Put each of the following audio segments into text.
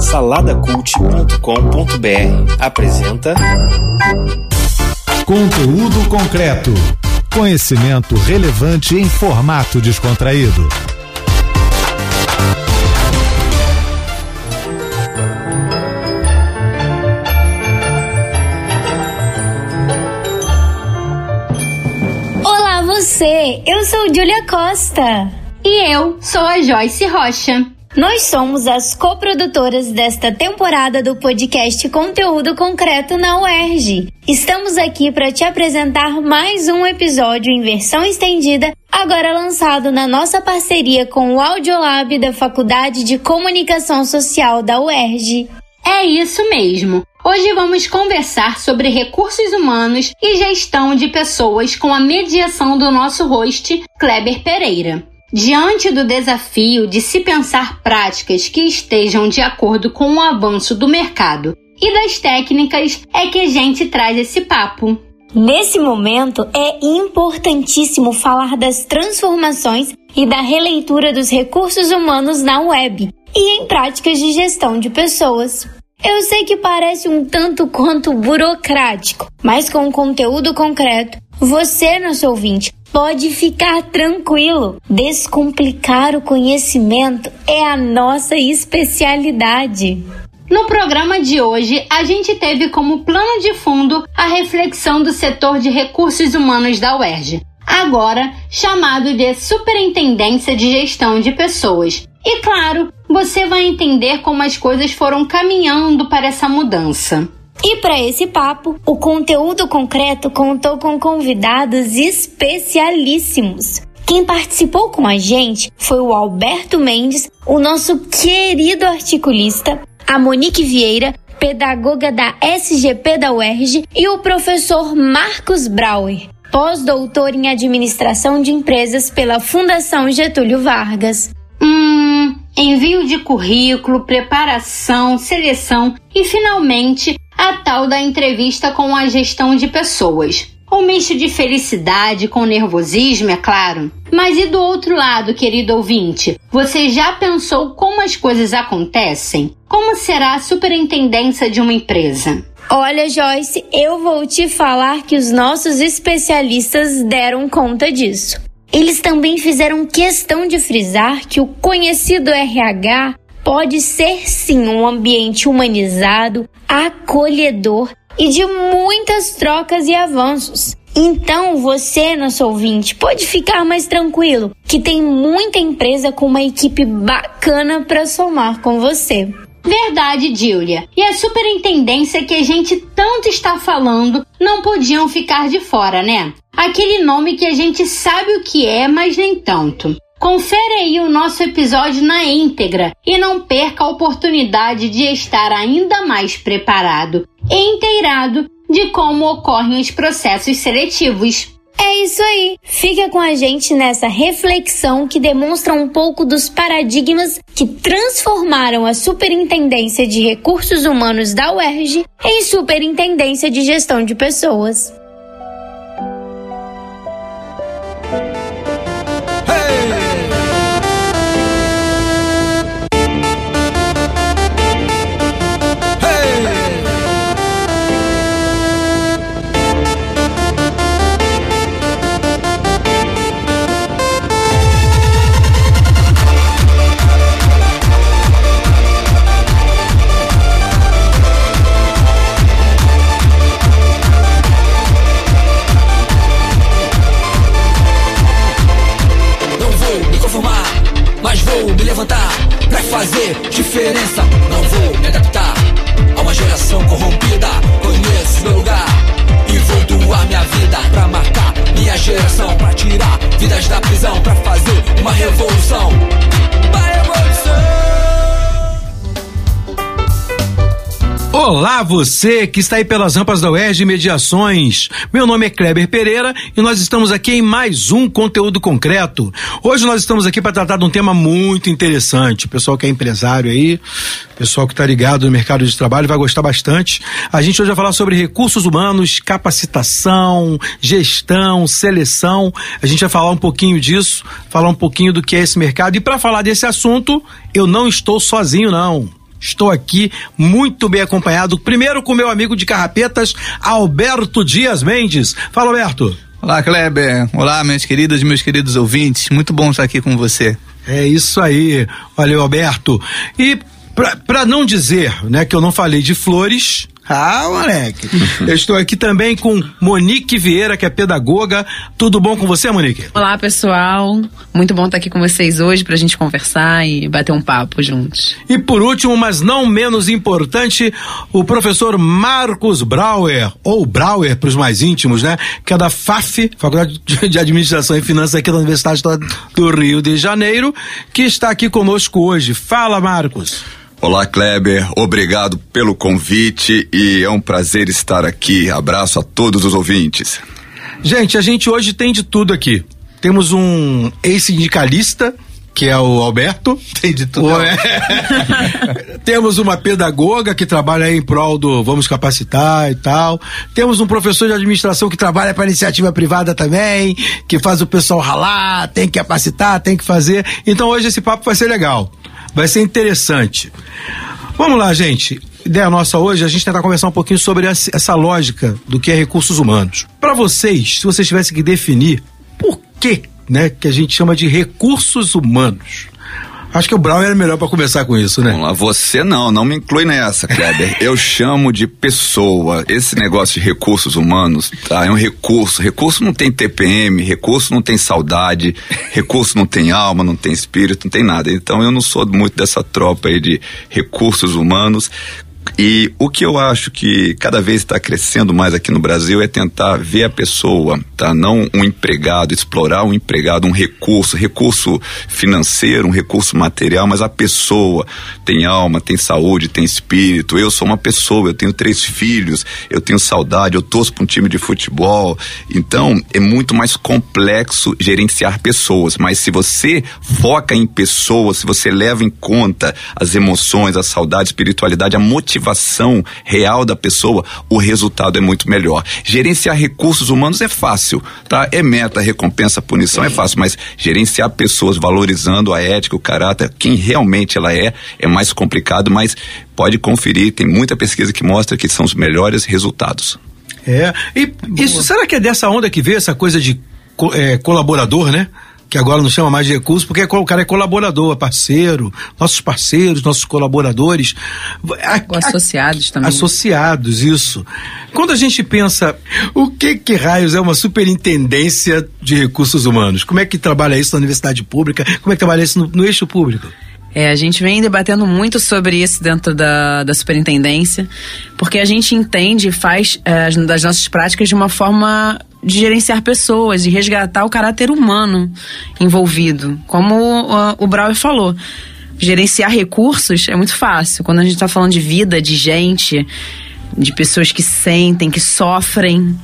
Saladacult.com.br apresenta Conteúdo concreto. Conhecimento relevante em formato descontraído. Olá você, eu sou Julia Costa. E eu sou a Joyce Rocha. Nós somos as coprodutoras desta temporada do podcast Conteúdo Concreto na UERJ. Estamos aqui para te apresentar mais um episódio em versão estendida, agora lançado na nossa parceria com o Audiolab da Faculdade de Comunicação Social da UERJ. É isso mesmo. Hoje vamos conversar sobre recursos humanos e gestão de pessoas com a mediação do nosso host, Kleber Pereira. Diante do desafio de se pensar práticas que estejam de acordo com o avanço do mercado e das técnicas, é que a gente traz esse papo. Nesse momento, é importantíssimo falar das transformações e da releitura dos recursos humanos na web e em práticas de gestão de pessoas. Eu sei que parece um tanto quanto burocrático, mas com conteúdo concreto, você, nosso ouvinte, Pode ficar tranquilo. Descomplicar o conhecimento é a nossa especialidade. No programa de hoje, a gente teve como plano de fundo a reflexão do setor de recursos humanos da UERJ, agora chamado de Superintendência de Gestão de Pessoas. E claro, você vai entender como as coisas foram caminhando para essa mudança. E para esse papo, o conteúdo concreto contou com convidados especialíssimos. Quem participou com a gente foi o Alberto Mendes, o nosso querido articulista, a Monique Vieira, pedagoga da SGP da UERJ, e o professor Marcos Brauer, pós-doutor em administração de empresas pela Fundação Getúlio Vargas. Hum, envio de currículo, preparação, seleção e finalmente a tal da entrevista com a gestão de pessoas. Um misto de felicidade com nervosismo, é claro. Mas e do outro lado, querido ouvinte? Você já pensou como as coisas acontecem? Como será a superintendência de uma empresa? Olha, Joyce, eu vou te falar que os nossos especialistas deram conta disso. Eles também fizeram questão de frisar que o conhecido RH pode ser sim um ambiente humanizado, acolhedor e de muitas trocas e avanços. Então você, nosso ouvinte, pode ficar mais tranquilo, que tem muita empresa com uma equipe bacana para somar com você. Verdade, Julia. E a superintendência que a gente tanto está falando não podiam ficar de fora, né? Aquele nome que a gente sabe o que é, mas nem tanto. Confere aí o nosso episódio na íntegra e não perca a oportunidade de estar ainda mais preparado e inteirado de como ocorrem os processos seletivos. É isso aí. Fica com a gente nessa reflexão que demonstra um pouco dos paradigmas que transformaram a Superintendência de Recursos Humanos da UERJ em Superintendência de Gestão de Pessoas. Você que está aí pelas rampas da UERJ Mediações. Meu nome é Kleber Pereira e nós estamos aqui em mais um conteúdo concreto. Hoje nós estamos aqui para tratar de um tema muito interessante. O pessoal que é empresário aí, pessoal que está ligado no mercado de trabalho vai gostar bastante. A gente hoje vai falar sobre recursos humanos, capacitação, gestão, seleção. A gente vai falar um pouquinho disso, falar um pouquinho do que é esse mercado. E para falar desse assunto, eu não estou sozinho, não. Estou aqui muito bem acompanhado, primeiro com meu amigo de carrapetas, Alberto Dias Mendes. Fala, Alberto. Olá, Kleber. Olá, minhas queridas e meus queridos ouvintes. Muito bom estar aqui com você. É isso aí. Valeu, Alberto. E para não dizer, né, que eu não falei de flores, ah, moleque. Eu estou aqui também com Monique Vieira, que é pedagoga. Tudo bom com você, Monique? Olá, pessoal. Muito bom estar aqui com vocês hoje para a gente conversar e bater um papo juntos. E por último, mas não menos importante, o professor Marcos Brauer, ou Brauer para os mais íntimos, né? Que é da FAF, Faculdade de Administração e Finanças aqui da Universidade do Rio de Janeiro, que está aqui conosco hoje. Fala, Marcos. Olá, Kleber. Obrigado pelo convite e é um prazer estar aqui. Abraço a todos os ouvintes. Gente, a gente hoje tem de tudo aqui. Temos um ex-sindicalista, que é o Alberto. Tem de tudo. É. Temos uma pedagoga que trabalha em prol do Vamos Capacitar e tal. Temos um professor de administração que trabalha para iniciativa privada também, que faz o pessoal ralar, tem que capacitar, tem que fazer. Então hoje esse papo vai ser legal. Vai ser interessante. Vamos lá, gente. Ideia nossa hoje, a gente tentar conversar um pouquinho sobre essa lógica do que é recursos humanos. Para vocês, se vocês tivessem que definir por que, né, que a gente chama de recursos humanos. Acho que o Brown era melhor para começar com isso, né? Vamos lá, você não, não me inclui nessa, Kleber. Eu chamo de pessoa. Esse negócio de recursos humanos, tá? É um recurso. Recurso não tem TPM, recurso não tem saudade, recurso não tem alma, não tem espírito, não tem nada. Então eu não sou muito dessa tropa aí de recursos humanos. E o que eu acho que cada vez está crescendo mais aqui no Brasil é tentar ver a pessoa, tá? Não um empregado, explorar um empregado, um recurso, recurso financeiro, um recurso material, mas a pessoa tem alma, tem saúde, tem espírito. Eu sou uma pessoa, eu tenho três filhos, eu tenho saudade, eu torço para um time de futebol. Então é muito mais complexo gerenciar pessoas. Mas se você foca em pessoas, se você leva em conta as emoções, a saudade, a espiritualidade, a motivação motivação real da pessoa, o resultado é muito melhor. Gerenciar recursos humanos é fácil, tá? É meta, recompensa, punição é fácil, mas gerenciar pessoas valorizando a ética, o caráter, quem realmente ela é, é mais complicado, mas pode conferir, tem muita pesquisa que mostra que são os melhores resultados. É, e isso, será que é dessa onda que veio essa coisa de é, colaborador, né? Que agora não chama mais de recurso, porque o cara é colaborador, é parceiro, nossos parceiros, nossos colaboradores. A, associados também. Associados, isso. Quando a gente pensa, o que que raios é uma superintendência de recursos humanos? Como é que trabalha isso na universidade pública? Como é que trabalha isso no, no eixo público? É, a gente vem debatendo muito sobre isso dentro da, da superintendência, porque a gente entende e faz é, das nossas práticas de uma forma de gerenciar pessoas, de resgatar o caráter humano envolvido. Como o Brauer falou, gerenciar recursos é muito fácil. Quando a gente está falando de vida, de gente, de pessoas que sentem, que sofrem,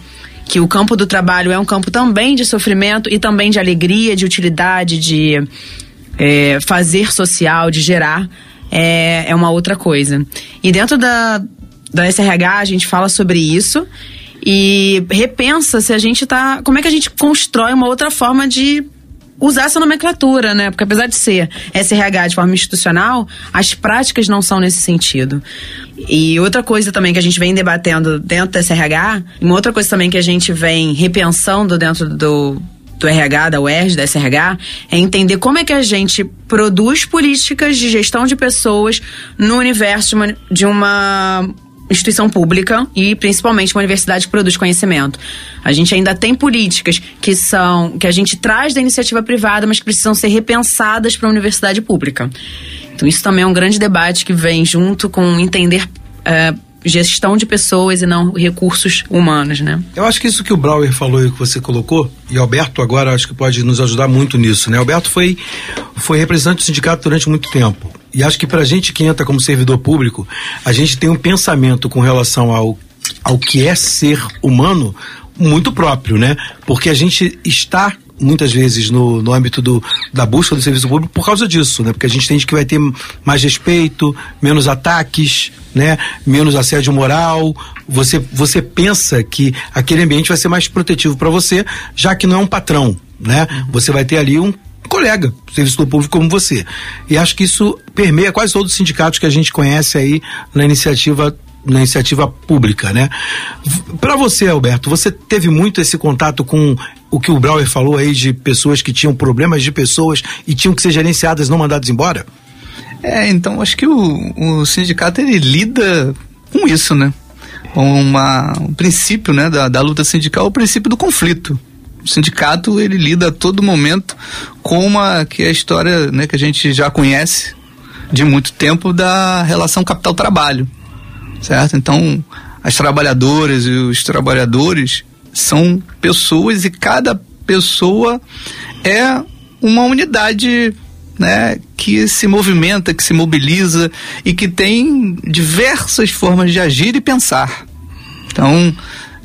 que o campo do trabalho é um campo também de sofrimento e também de alegria, de utilidade, de é, fazer social, de gerar, é, é uma outra coisa. E dentro da, da SRH a gente fala sobre isso e repensa se a gente tá. Como é que a gente constrói uma outra forma de usar essa nomenclatura, né? Porque apesar de ser SRH de forma institucional, as práticas não são nesse sentido. E outra coisa também que a gente vem debatendo dentro da SRH, uma outra coisa também que a gente vem repensando dentro do, do RH, da UERJ, da SRH, é entender como é que a gente produz políticas de gestão de pessoas no universo de uma, de uma instituição pública e principalmente uma universidade que produz conhecimento. A gente ainda tem políticas que são que a gente traz da iniciativa privada, mas que precisam ser repensadas para a universidade pública. Então isso também é um grande debate que vem junto com entender é, gestão de pessoas e não recursos humanos, né? Eu acho que isso que o Brauer falou e que você colocou, e Alberto agora acho que pode nos ajudar muito nisso, né? Alberto foi, foi representante do sindicato durante muito tempo. E acho que para a gente que entra como servidor público, a gente tem um pensamento com relação ao, ao que é ser humano muito próprio, né? Porque a gente está muitas vezes no, no âmbito do, da busca do serviço público por causa disso, né? Porque a gente entende que vai ter mais respeito, menos ataques, né? Menos assédio moral. Você, você pensa que aquele ambiente vai ser mais protetivo para você, já que não é um patrão, né? Você vai ter ali um colega, servidor público como você. E acho que isso permeia quase todos os sindicatos que a gente conhece aí na iniciativa na iniciativa pública, né? Para você, Alberto, você teve muito esse contato com o que o Brauer falou aí de pessoas que tinham problemas de pessoas e tinham que ser gerenciadas, não mandadas embora? É, então acho que o, o sindicato ele lida com isso, né? Uma, um princípio né, da, da luta sindical é o princípio do conflito. O sindicato ele lida a todo momento com uma que é a história né, que a gente já conhece de muito tempo da relação capital-trabalho, certo? Então as trabalhadoras e os trabalhadores são pessoas e cada pessoa é uma unidade né, que se movimenta, que se mobiliza e que tem diversas formas de agir e pensar. Então,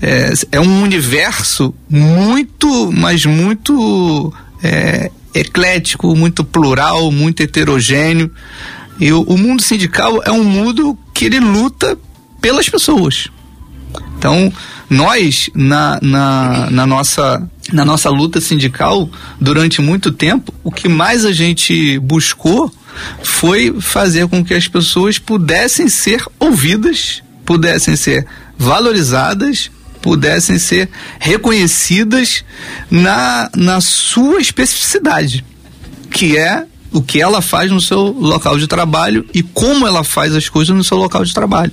é, é um universo muito, mas muito é, eclético, muito plural, muito heterogêneo. E o, o mundo sindical é um mundo que ele luta pelas pessoas. Então, nós, na, na, na, nossa, na nossa luta sindical, durante muito tempo, o que mais a gente buscou foi fazer com que as pessoas pudessem ser ouvidas, pudessem ser valorizadas, pudessem ser reconhecidas na, na sua especificidade, que é o que ela faz no seu local de trabalho e como ela faz as coisas no seu local de trabalho.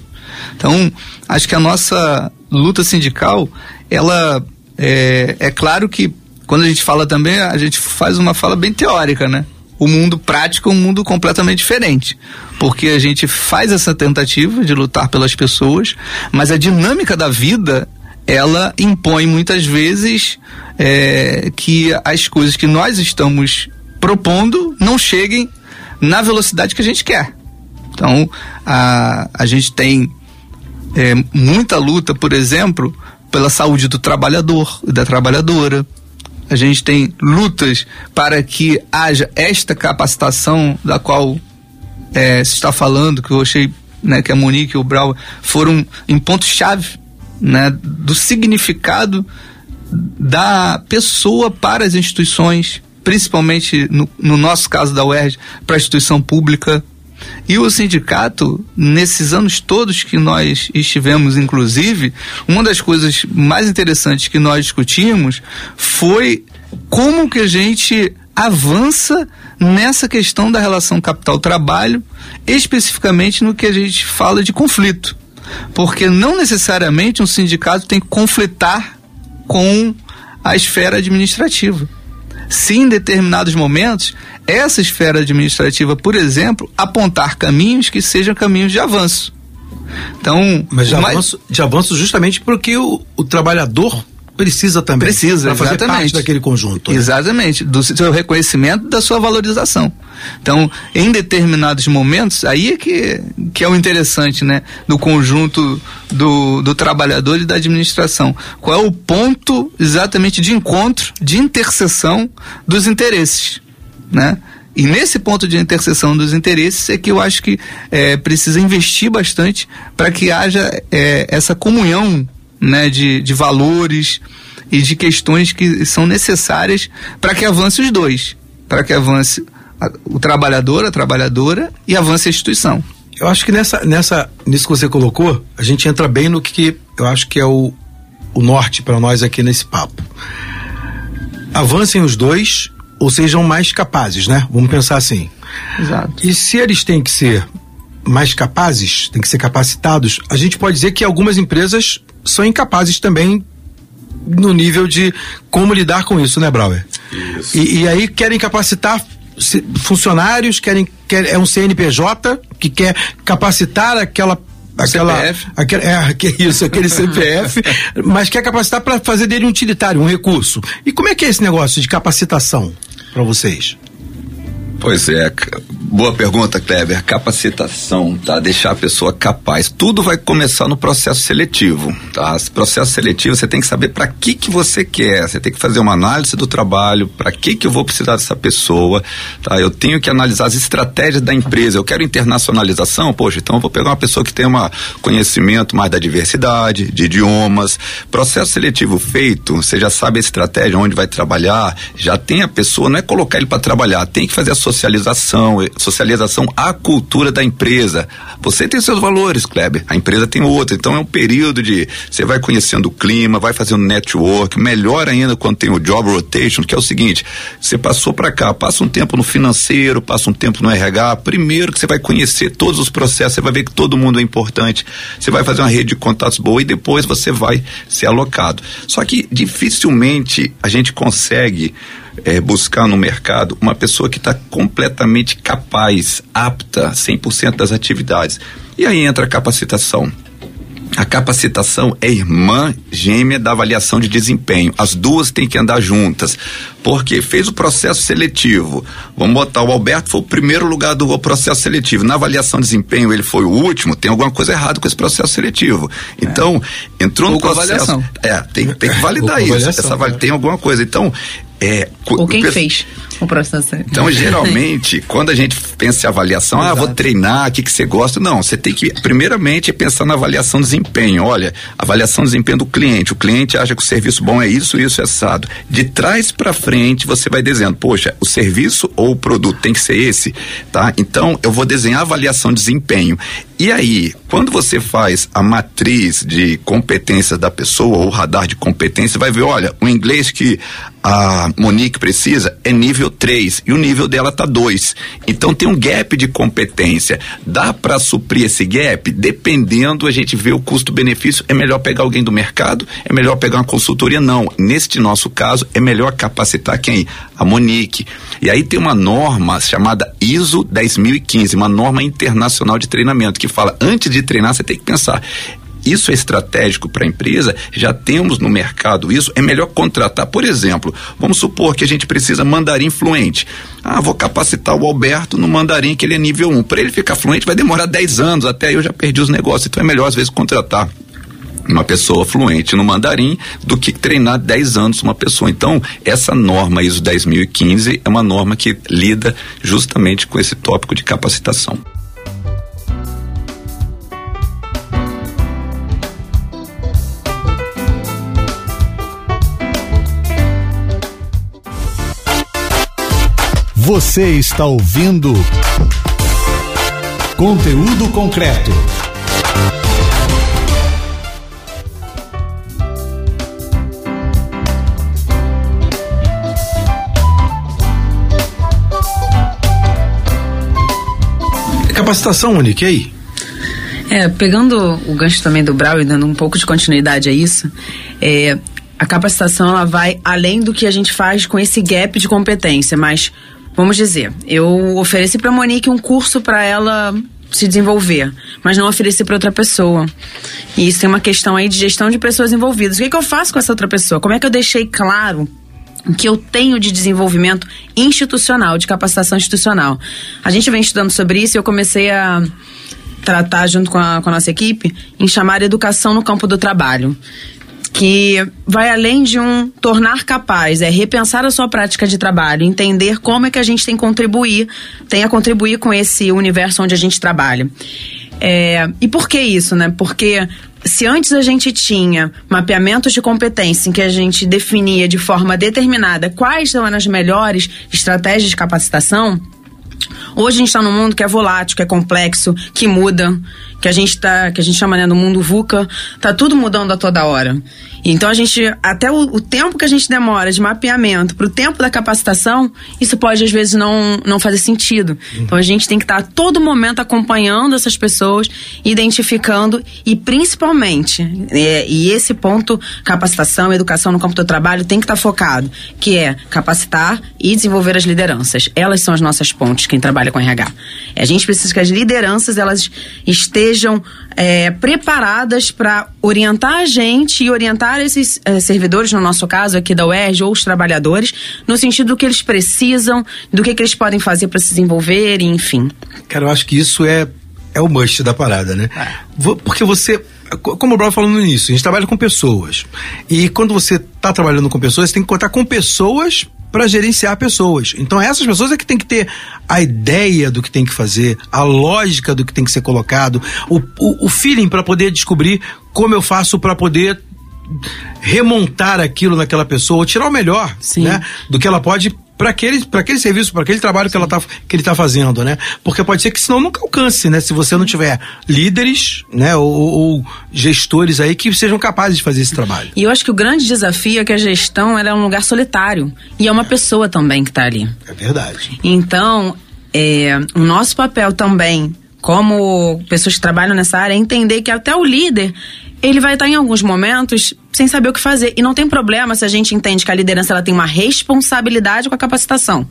Então, acho que a nossa luta sindical, ela é, é claro que quando a gente fala também, a gente faz uma fala bem teórica, né? O mundo prático é um mundo completamente diferente. Porque a gente faz essa tentativa de lutar pelas pessoas, mas a dinâmica da vida, ela impõe muitas vezes é, que as coisas que nós estamos propondo não cheguem na velocidade que a gente quer. Então, a, a gente tem é, muita luta, por exemplo, pela saúde do trabalhador e da trabalhadora. A gente tem lutas para que haja esta capacitação da qual é, se está falando, que eu achei né, que a Monique e o Brau foram em pontos-chave né, do significado da pessoa para as instituições, principalmente no, no nosso caso da UERJ, para a instituição pública, e o sindicato, nesses anos todos que nós estivemos, inclusive, uma das coisas mais interessantes que nós discutimos foi como que a gente avança nessa questão da relação capital-trabalho, especificamente no que a gente fala de conflito. Porque não necessariamente um sindicato tem que conflitar com a esfera administrativa. Se em determinados momentos essa esfera administrativa, por exemplo, apontar caminhos que sejam caminhos de avanço. Então, mas de, avanço, de avanço justamente porque o, o trabalhador precisa também. Precisa, fazer exatamente. parte daquele conjunto. Né? Exatamente, do seu reconhecimento, da sua valorização. Então, em determinados momentos, aí é que, que é o interessante, né? Do conjunto do, do trabalhador e da administração. Qual é o ponto exatamente de encontro, de interseção dos interesses né? E nesse ponto de interseção dos interesses é que eu acho que é, precisa investir bastante para que haja é, essa comunhão né, de, de valores e de questões que são necessárias para que avance os dois, para que avance a, o trabalhador, a trabalhadora e avance a instituição. Eu acho que nessa, nessa, nisso que você colocou, a gente entra bem no que eu acho que é o, o norte para nós aqui nesse papo. Avancem os dois ou sejam mais capazes, né? Vamos pensar assim. Exato. E se eles têm que ser mais capazes, têm que ser capacitados, a gente pode dizer que algumas empresas são incapazes também no nível de como lidar com isso, né, Brauer? Isso. E, e aí querem capacitar funcionários, querem, quer, é um CNPJ que quer capacitar aquela aquela, CPF. Aquela, é, que isso, aquele CPF, mas quer capacitar para fazer dele um utilitário, um recurso. E como é que é esse negócio de capacitação? para vocês? Pois é, boa pergunta, Kleber. Capacitação, tá? Deixar a pessoa capaz. Tudo vai começar no processo seletivo, tá? Esse processo seletivo você tem que saber para que que você quer. Você tem que fazer uma análise do trabalho, para que que eu vou precisar dessa pessoa, tá? Eu tenho que analisar as estratégias da empresa. Eu quero internacionalização, poxa, então eu vou pegar uma pessoa que tem um conhecimento mais da diversidade, de idiomas. Processo seletivo feito, você já sabe a estratégia, onde vai trabalhar, já tem a pessoa, não é colocar ele para trabalhar, tem que fazer a socialização, socialização à cultura da empresa. Você tem seus valores, Kleber, a empresa tem outro. Então é um período de você vai conhecendo o clima, vai fazendo network, melhor ainda quando tem o job rotation, que é o seguinte: você passou para cá, passa um tempo no financeiro, passa um tempo no RH, primeiro que você vai conhecer todos os processos, você vai ver que todo mundo é importante, você vai fazer uma rede de contatos boa e depois você vai ser alocado. Só que dificilmente a gente consegue é, buscar no mercado uma pessoa que está completamente capaz, apta, 100% das atividades. E aí entra a capacitação. A capacitação é irmã gêmea da avaliação de desempenho. As duas têm que andar juntas. Porque fez o processo seletivo. Vamos botar o Alberto foi o primeiro lugar do processo seletivo. Na avaliação de desempenho ele foi o último. Tem alguma coisa errada com esse processo seletivo. Então é. entrou no processo. Avaliação. É, tem, tem que validar isso. Essa, né? tem alguma coisa. Então é, Ou quem fez o processo. Então, geralmente, quando a gente pensa em avaliação, Exato. ah, vou treinar, o que, que você gosta? Não, você tem que, primeiramente, pensar na avaliação de desempenho. Olha, avaliação de desempenho do cliente. O cliente acha que o serviço bom é isso, isso, é assado. De trás para frente, você vai dizendo, poxa, o serviço ou o produto tem que ser esse, tá? Então, eu vou desenhar a avaliação de desempenho. E aí, quando você faz a matriz de competências da pessoa, ou radar de competência, vai ver, olha, o inglês que a Monique precisa é nível 3 e o nível dela tá 2. Então tem um gap de competência. Dá para suprir esse gap? Dependendo, a gente vê o custo-benefício. É melhor pegar alguém do mercado? É melhor pegar uma consultoria? Não. Neste nosso caso, é melhor capacitar quem? A Monique. E aí tem uma norma chamada ISO 10015, uma norma internacional de treinamento, que fala, antes de treinar, você tem que pensar, isso é estratégico para a empresa, já temos no mercado isso, é melhor contratar. Por exemplo, vamos supor que a gente precisa mandarim fluente. Ah, vou capacitar o Alberto no mandarim, que ele é nível 1. Para ele ficar fluente vai demorar 10 anos, até eu já perdi os negócios, então é melhor às vezes contratar uma pessoa fluente no mandarim do que treinar 10 anos uma pessoa. Então, essa norma ISO 10015 é uma norma que lida justamente com esse tópico de capacitação. Você está ouvindo conteúdo concreto. Capacitação aí? É, pegando o gancho também do Brau e dando um pouco de continuidade a isso, é, a capacitação ela vai além do que a gente faz com esse gap de competência, mas Vamos dizer, eu ofereci para Monique um curso para ela se desenvolver, mas não ofereci para outra pessoa. E isso tem uma questão aí de gestão de pessoas envolvidas. O que, que eu faço com essa outra pessoa? Como é que eu deixei claro o que eu tenho de desenvolvimento institucional, de capacitação institucional? A gente vem estudando sobre isso e eu comecei a tratar junto com a, com a nossa equipe em chamar educação no campo do trabalho que vai além de um tornar capaz, é repensar a sua prática de trabalho, entender como é que a gente tem que contribuir, tem a contribuir com esse universo onde a gente trabalha. É, e por que isso, né? Porque se antes a gente tinha mapeamentos de competência em que a gente definia de forma determinada quais são as melhores estratégias de capacitação, hoje a gente está num mundo que é volátil, que é complexo, que muda que a gente tá, que a gente chama né, no mundo VUCA, tá tudo mudando a toda hora. Então a gente, até o, o tempo que a gente demora de mapeamento para o tempo da capacitação, isso pode às vezes não, não fazer sentido. Então a gente tem que estar a todo momento acompanhando essas pessoas, identificando e principalmente, é, e esse ponto, capacitação, educação no campo do trabalho tem que estar focado, que é capacitar e desenvolver as lideranças. Elas são as nossas pontes, quem trabalha com RH. A gente precisa que as lideranças elas estejam é, preparadas para orientar a gente e orientar esses é, servidores, no nosso caso aqui da UERJ, ou os trabalhadores, no sentido do que eles precisam, do que, que eles podem fazer para se desenvolver, enfim. Cara, eu acho que isso é, é o must da parada, né? Porque você como o Bruno falou no início, a gente trabalha com pessoas. E quando você está trabalhando com pessoas, você tem que contar com pessoas para gerenciar pessoas. Então essas pessoas é que tem que ter a ideia do que tem que fazer, a lógica do que tem que ser colocado, o, o, o feeling para poder descobrir como eu faço para poder remontar aquilo naquela pessoa, ou tirar o melhor, Sim. né, do que ela pode para aquele, aquele serviço, para aquele trabalho que, ela tá, que ele está fazendo, né? Porque pode ser que senão nunca alcance, né? Se você não tiver líderes, né? Ou, ou gestores aí que sejam capazes de fazer esse trabalho. E eu acho que o grande desafio é que a gestão ela é um lugar solitário e é uma pessoa também que está ali. É verdade. Então, é, o nosso papel também, como pessoas que trabalham nessa área, é entender que até o líder ele vai estar em alguns momentos sem saber o que fazer. E não tem problema se a gente entende que a liderança ela tem uma responsabilidade com a capacitação,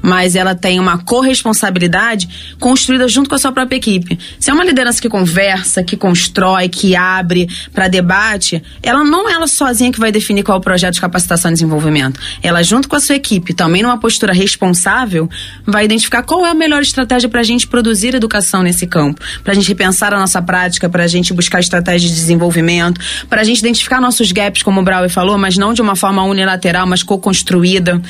mas ela tem uma corresponsabilidade construída junto com a sua própria equipe. Se é uma liderança que conversa, que constrói, que abre para debate, ela não é ela sozinha que vai definir qual é o projeto de capacitação e desenvolvimento. Ela, junto com a sua equipe, também numa postura responsável, vai identificar qual é a melhor estratégia para a gente produzir educação nesse campo, para a gente repensar a nossa prática, para a gente buscar estratégias de desenvolvimento, para a gente identificar nossos gaps, como o Brauer falou, mas não de uma forma unilateral, mas co-construída.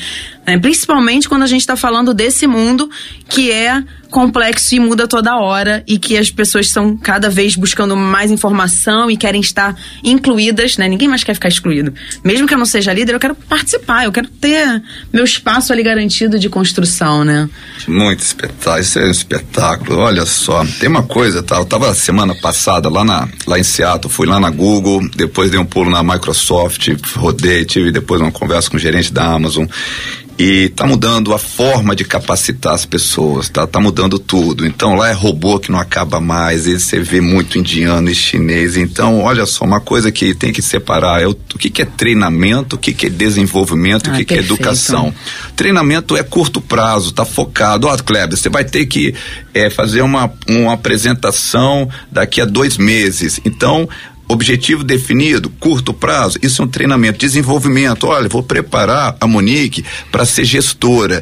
Né? Principalmente quando a gente está falando desse mundo que é complexo e muda toda hora e que as pessoas estão cada vez buscando mais informação e querem estar incluídas, né? Ninguém mais quer ficar excluído. Mesmo que eu não seja líder, eu quero participar, eu quero ter meu espaço ali garantido de construção, né? Muito espetáculo, isso é um espetáculo. Olha só, tem uma coisa, tá? Eu tava semana passada lá, na, lá em Seattle, fui lá na Google, depois dei um pulo na Microsoft, rodei, tive depois uma conversa com o gerente da Amazon e tá mudando a forma de capacitar as pessoas, tá, tá mudando tudo. Então lá é robô que não acaba mais, e você vê muito indiano e chinês. Então, olha só, uma coisa que tem que separar é o, o que, que é treinamento, o que, que é desenvolvimento, Ah, o que, que é educação. Treinamento é curto prazo, tá focado. Ó, Kleber, você vai ter que é, fazer uma, uma apresentação daqui a dois meses. Então, Objetivo definido, curto prazo, isso é um treinamento, desenvolvimento. Olha, vou preparar a Monique para ser gestora.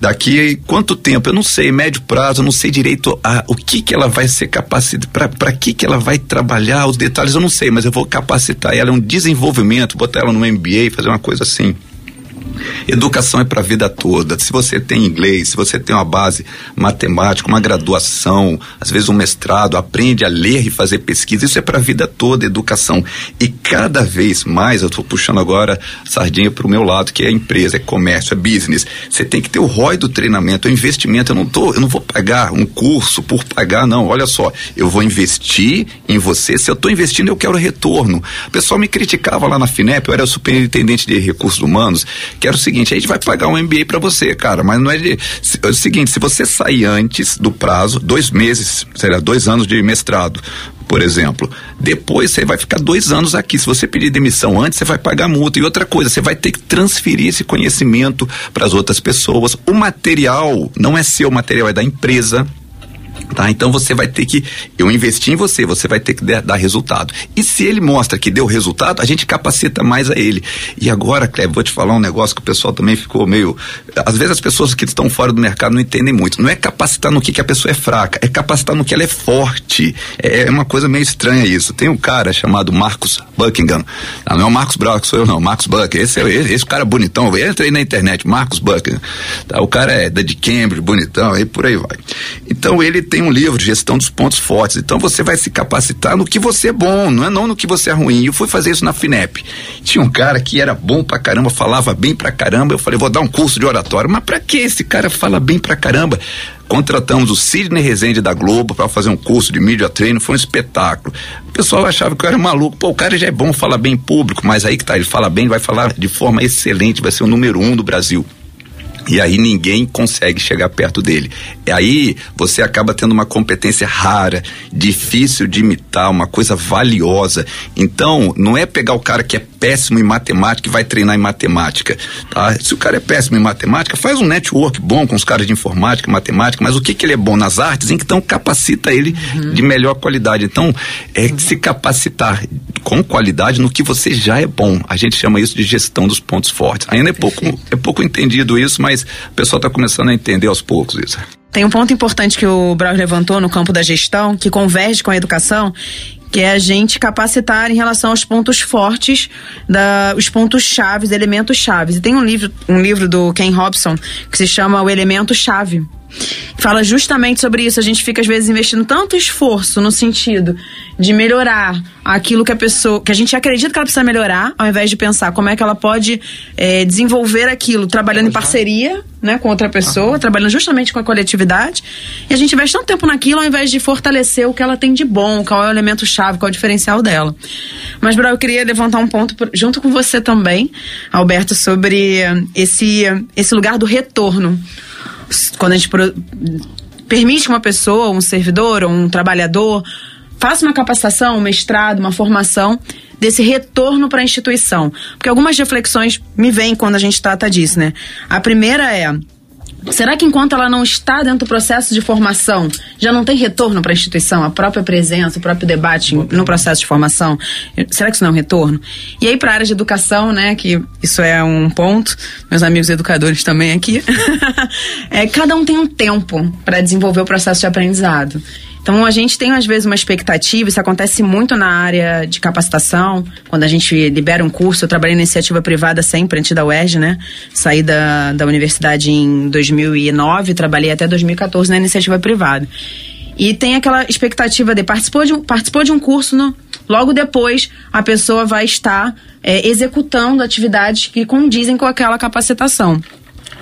Daqui quanto tempo? Eu não sei, médio prazo, eu não sei direito a, o que que ela vai ser capacitada, para que que ela vai trabalhar, os detalhes eu não sei, mas eu vou capacitar ela, é um desenvolvimento, botar ela no MBA, fazer uma coisa assim. Educação é para a vida toda. Se você tem inglês, se você tem uma base matemática, uma graduação, às vezes um mestrado, aprende a ler e fazer pesquisa, isso é para a vida toda, educação. E cada vez mais, eu estou puxando agora sardinha para o meu lado, que é empresa, é comércio, é business. Você tem que ter o ROI do treinamento, é investimento. Eu não, tô, eu não vou pagar um curso por pagar, não. Olha só, eu vou investir em você. Se eu estou investindo, eu quero retorno. O pessoal me criticava lá na FINEP, eu era superintendente de recursos humanos, que era o seguinte, a gente vai pagar um MBA para você, cara, mas não é de. se- É o seguinte, se você sair antes do prazo, dois meses, sei lá, dois anos de mestrado, por exemplo, depois você vai ficar dois anos aqui. Se você pedir demissão antes, você vai pagar multa. E outra coisa, você vai ter que transferir esse conhecimento para as outras pessoas. O material não é seu, o material é da empresa. Tá? Então você vai ter que. Eu investi em você, você vai ter que dar, resultado. E se ele mostra que deu resultado, a gente capacita mais a ele. E agora, Cleber, vou te falar um negócio que o pessoal também ficou meio. Às vezes as pessoas que estão fora do mercado não entendem muito. Não é capacitar no que, que a pessoa é fraca, é capacitar no que ela é forte. É, é uma coisa meio estranha isso. Tem um cara chamado Marcos Buckingham. Ah, Não é o Marcos Brock, sou eu não, Marcos Buckingham. Esse, é- esse, esse cara bonitão, entra aí na internet, Marcos Buckingham. Tá? O cara é de Cambridge, bonitão, aí por aí vai. Então ele tem um livro de gestão dos pontos fortes. Então você vai se capacitar no que você é bom, não é não no que você é ruim. Eu fui fazer isso na FINEP. Tinha um cara que era bom pra caramba, falava bem pra caramba. Eu falei, vou dar um curso de oratório. Mas pra que esse cara fala bem pra caramba? Contratamos o Sidney Rezende da Globo para fazer um curso de mídia treino, foi um espetáculo. O pessoal achava que eu era maluco. Pô, o cara já é bom, fala bem em público, mas aí que tá, ele fala bem, vai falar de forma excelente, vai ser o número um do Brasil. E aí ninguém consegue chegar perto dele. E aí você acaba tendo uma competência rara, difícil de imitar, uma coisa valiosa. Então, não é pegar o cara que é péssimo em matemática e vai treinar em matemática. Tá? Se o cara é péssimo em matemática, faz um network bom com os caras de informática, matemática, mas o que, que ele é bom nas artes, então capacita ele uhum. de melhor qualidade. Então, é uhum. se capacitar com qualidade no que você já é bom. A gente chama isso de gestão dos pontos fortes. Ainda é pouco, é pouco entendido isso, mas o pessoal está começando a entender aos poucos isso. Tem um ponto importante que o Braus levantou no campo da gestão, que converge com a educação, que é a gente capacitar em relação aos pontos fortes, da, os pontos chaves, elementos chaves. E tem um livro, um livro do Ken Robson que se chama O Elemento Chave fala justamente sobre isso. A gente fica, às vezes, investindo tanto esforço no sentido de melhorar aquilo que a pessoa. que a gente acredita que ela precisa melhorar, ao invés de pensar como é que ela pode é, desenvolver aquilo trabalhando em parceria né, com outra pessoa, uhum. trabalhando justamente com a coletividade. E a gente investe tanto tempo naquilo ao invés de fortalecer o que ela tem de bom, qual é o elemento chave, qual é o diferencial dela. Mas, Brau, eu queria levantar um ponto junto com você também, Alberto, sobre esse, esse lugar do retorno quando a gente permite que uma pessoa, um servidor um trabalhador faça uma capacitação, um mestrado, uma formação desse retorno para a instituição. Porque algumas reflexões me vêm quando a gente trata disso, né? A primeira é Será que enquanto ela não está dentro do processo de formação, já não tem retorno para a instituição, a própria presença, o próprio debate no processo de formação? Será que isso não é um retorno? E aí para a área de educação, né, que isso é um ponto, meus amigos educadores também aqui, é, cada um tem um tempo para desenvolver o processo de aprendizado. Então a gente tem às vezes uma expectativa, isso acontece muito na área de capacitação, quando a gente libera um curso, eu trabalhei na iniciativa privada sempre, antes da UERJ, né? Saí da, da universidade em 2009, trabalhei até 2014 na iniciativa privada. E tem aquela expectativa de participou de um, participou de um curso, no, logo depois a pessoa vai estar é, executando atividades que condizem com aquela capacitação.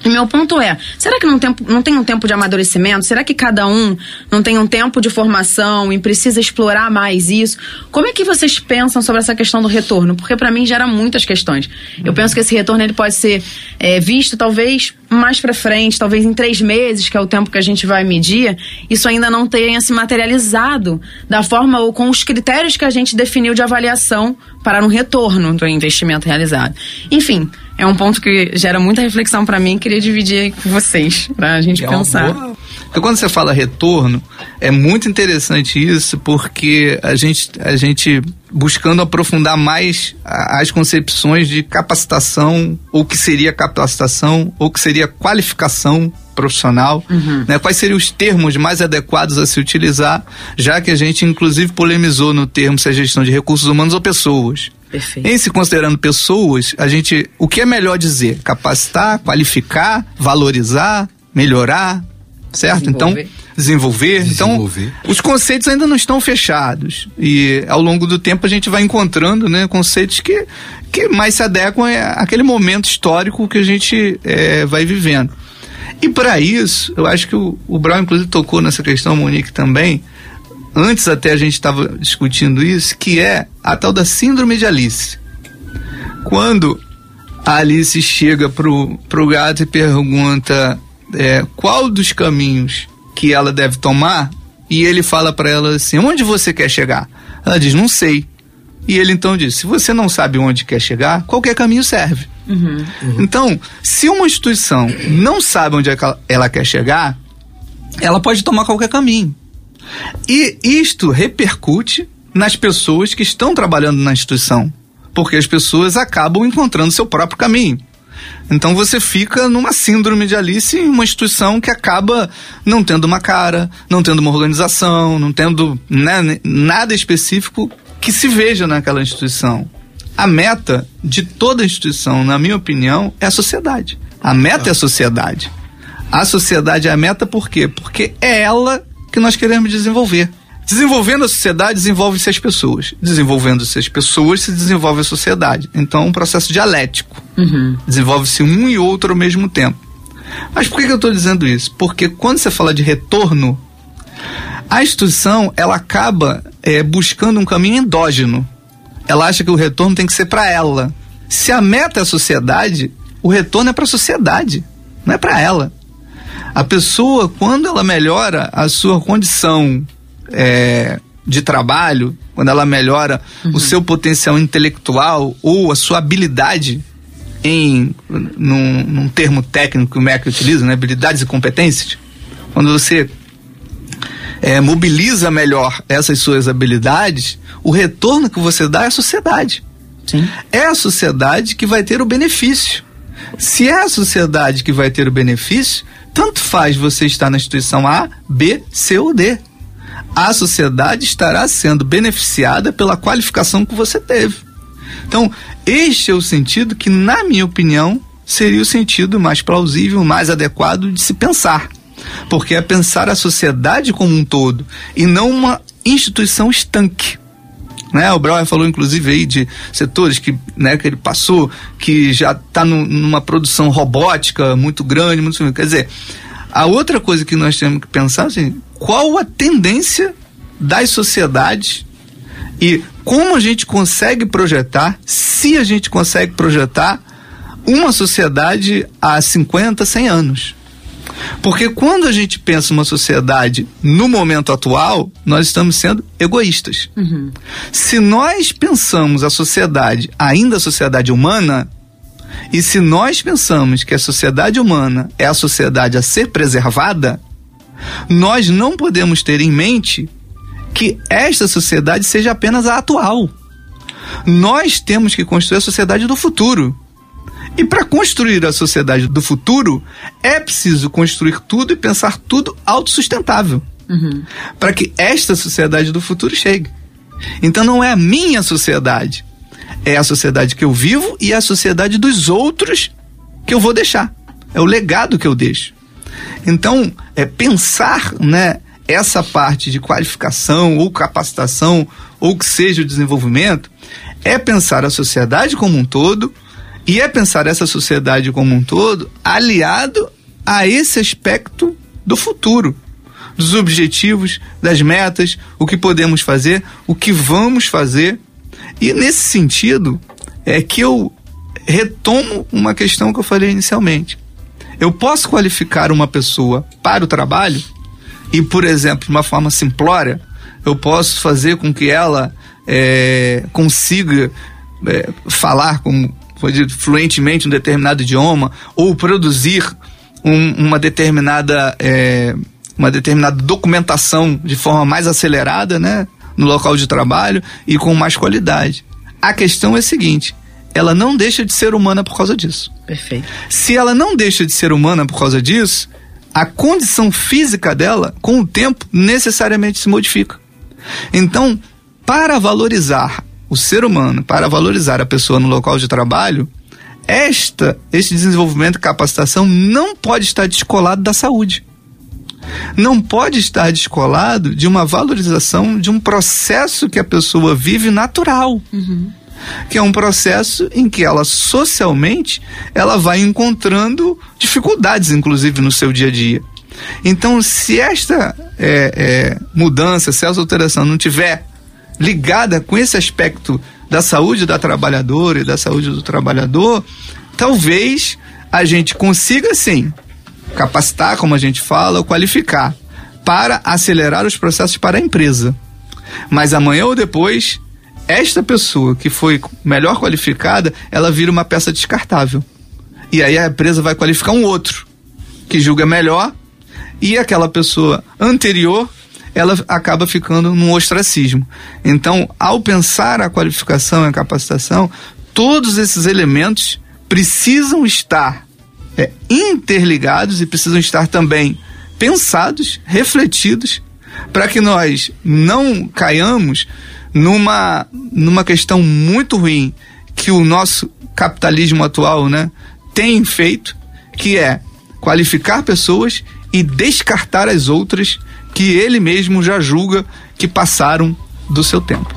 E meu ponto é, será que não tem, não tem um tempo de amadurecimento? Será que cada um não tem um tempo de formação e precisa explorar mais isso? Como é que vocês pensam sobre essa questão do retorno? Porque para mim gera muitas questões. Eu penso que esse retorno ele pode ser é, visto talvez mais para frente, talvez em três meses, que é o tempo que a gente vai medir, isso ainda não tenha se materializado da forma ou com os critérios que a gente definiu de avaliação para um retorno do investimento realizado. Enfim, é um ponto que gera muita reflexão para mim, queria dividir com vocês, para a gente é pensar. Então, quando você fala retorno, é muito interessante isso, porque a gente, a gente buscando aprofundar mais as concepções de capacitação, ou que seria capacitação, ou que seria qualificação profissional, uhum. né? Quais seriam os termos mais adequados a se utilizar, já que a gente inclusive polemizou no termo se é gestão de recursos humanos ou pessoas. Perfeito. Em se considerando pessoas, a gente, o que é melhor dizer? Capacitar, qualificar, valorizar, melhorar, certo? Então, desenvolver. Então, desenvolver. desenvolver. Então, os conceitos ainda não estão fechados. E ao longo do tempo a gente vai encontrando né, conceitos que, que mais se adequam àquele momento histórico que a gente é, vai vivendo. E para isso, eu acho que o, o Brown, inclusive, tocou nessa questão, Monique também. Antes até a gente estava discutindo isso, que é a tal da síndrome de Alice. Quando a Alice chega pro, pro gato e pergunta é, qual dos caminhos que ela deve tomar, e ele fala para ela assim: onde você quer chegar? Ela diz: não sei. E ele então diz: se você não sabe onde quer chegar, qualquer caminho serve. Uhum, uhum. Então, se uma instituição não sabe onde é ela quer chegar, ela pode tomar qualquer caminho. E isto repercute nas pessoas que estão trabalhando na instituição, porque as pessoas acabam encontrando seu próprio caminho. Então você fica numa síndrome de Alice em uma instituição que acaba não tendo uma cara, não tendo uma organização, não tendo né, nada específico que se veja naquela instituição. A meta de toda instituição, na minha opinião, é a sociedade. A meta é a sociedade. A sociedade é a meta por quê? Porque é ela que nós queremos desenvolver. Desenvolvendo a sociedade, desenvolve-se as pessoas. Desenvolvendo-se as pessoas, se desenvolve a sociedade. Então, é um processo dialético. Uhum. Desenvolve-se um e outro ao mesmo tempo. Mas por que, que eu estou dizendo isso? Porque quando você fala de retorno, a instituição ela acaba é, buscando um caminho endógeno. Ela acha que o retorno tem que ser para ela. Se a meta é a sociedade, o retorno é para a sociedade. não é para ela. A pessoa, quando ela melhora a sua condição é, de trabalho, quando ela melhora uhum. o seu potencial intelectual ou a sua habilidade em num, num termo técnico que o MEC utiliza, né, habilidades e competências, quando você é, mobiliza melhor essas suas habilidades, o retorno que você dá é a sociedade. Sim. É a sociedade que vai ter o benefício. Se é a sociedade que vai ter o benefício, tanto faz você estar na instituição A, B, C ou D. A sociedade estará sendo beneficiada pela qualificação que você teve. Então, este é o sentido que, na minha opinião, seria o sentido mais plausível, mais adequado de se pensar. Porque é pensar a sociedade como um todo e não uma instituição estanque. Né? O Brauer falou inclusive aí de setores que, né, que ele passou, que já está numa produção robótica muito grande, muito quer dizer, a outra coisa que nós temos que pensar assim, qual a tendência das sociedades e como a gente consegue projetar, se a gente consegue projetar uma sociedade há 50, 100 anos. Porque quando a gente pensa uma sociedade no momento atual, nós estamos sendo egoístas. Uhum. Se nós pensamos a sociedade, ainda a sociedade humana, e se nós pensamos que a sociedade humana é a sociedade a ser preservada, nós não podemos ter em mente que esta sociedade seja apenas a atual. Nós temos que construir a sociedade do futuro. E para construir a sociedade do futuro, é preciso construir tudo e pensar tudo autossustentável. Uhum. Para que esta sociedade do futuro chegue. Então não é a minha sociedade, é a sociedade que eu vivo e a sociedade dos outros que eu vou deixar. É o legado que eu deixo. Então, é pensar, né, essa parte de qualificação ou capacitação ou que seja o desenvolvimento é pensar a sociedade como um todo e é pensar essa sociedade como um todo aliado a esse aspecto do futuro, dos objetivos, das metas, o que podemos fazer, o que vamos fazer. E nesse sentido é que eu retomo uma questão que eu falei inicialmente. Eu posso qualificar uma pessoa para o trabalho e, por exemplo, de uma forma simplória, eu posso fazer com que ela é, consiga é, falar como fluentemente um determinado idioma ou produzir um, uma determinada é, uma determinada documentação de forma mais acelerada, né, no local de trabalho e com mais qualidade. A questão é a seguinte: ela não deixa de ser humana por causa disso. Perfeito. Se ela não deixa de ser humana por causa disso, a condição física dela, com o tempo, necessariamente se modifica. Então, para valorizar o ser humano, para valorizar a pessoa no local de trabalho, esta, este desenvolvimento e capacitação não pode estar descolado da saúde. Não pode estar descolado de uma valorização de um processo que a pessoa vive natural. Uhum. Que é um processo em que ela socialmente ela vai encontrando dificuldades, inclusive, no seu dia a dia. Então, se esta é, é, mudança, se essa alteração não tiver ligada com esse aspecto da saúde da trabalhadora e da saúde do trabalhador, talvez a gente consiga sim capacitar, como a gente fala, ou qualificar para acelerar os processos para a empresa. Mas amanhã ou depois, esta pessoa que foi melhor qualificada, ela vira uma peça descartável. E aí a empresa vai qualificar um outro que julga melhor e aquela pessoa anterior ela acaba ficando num ostracismo. Então, ao pensar a qualificação e a capacitação, todos esses elementos precisam estar é, interligados e precisam estar também pensados, refletidos, para que nós não caiamos numa, numa questão muito ruim que o nosso capitalismo atual né, tem feito, que é qualificar pessoas e descartar as outras que ele mesmo já julga que passaram do seu tempo.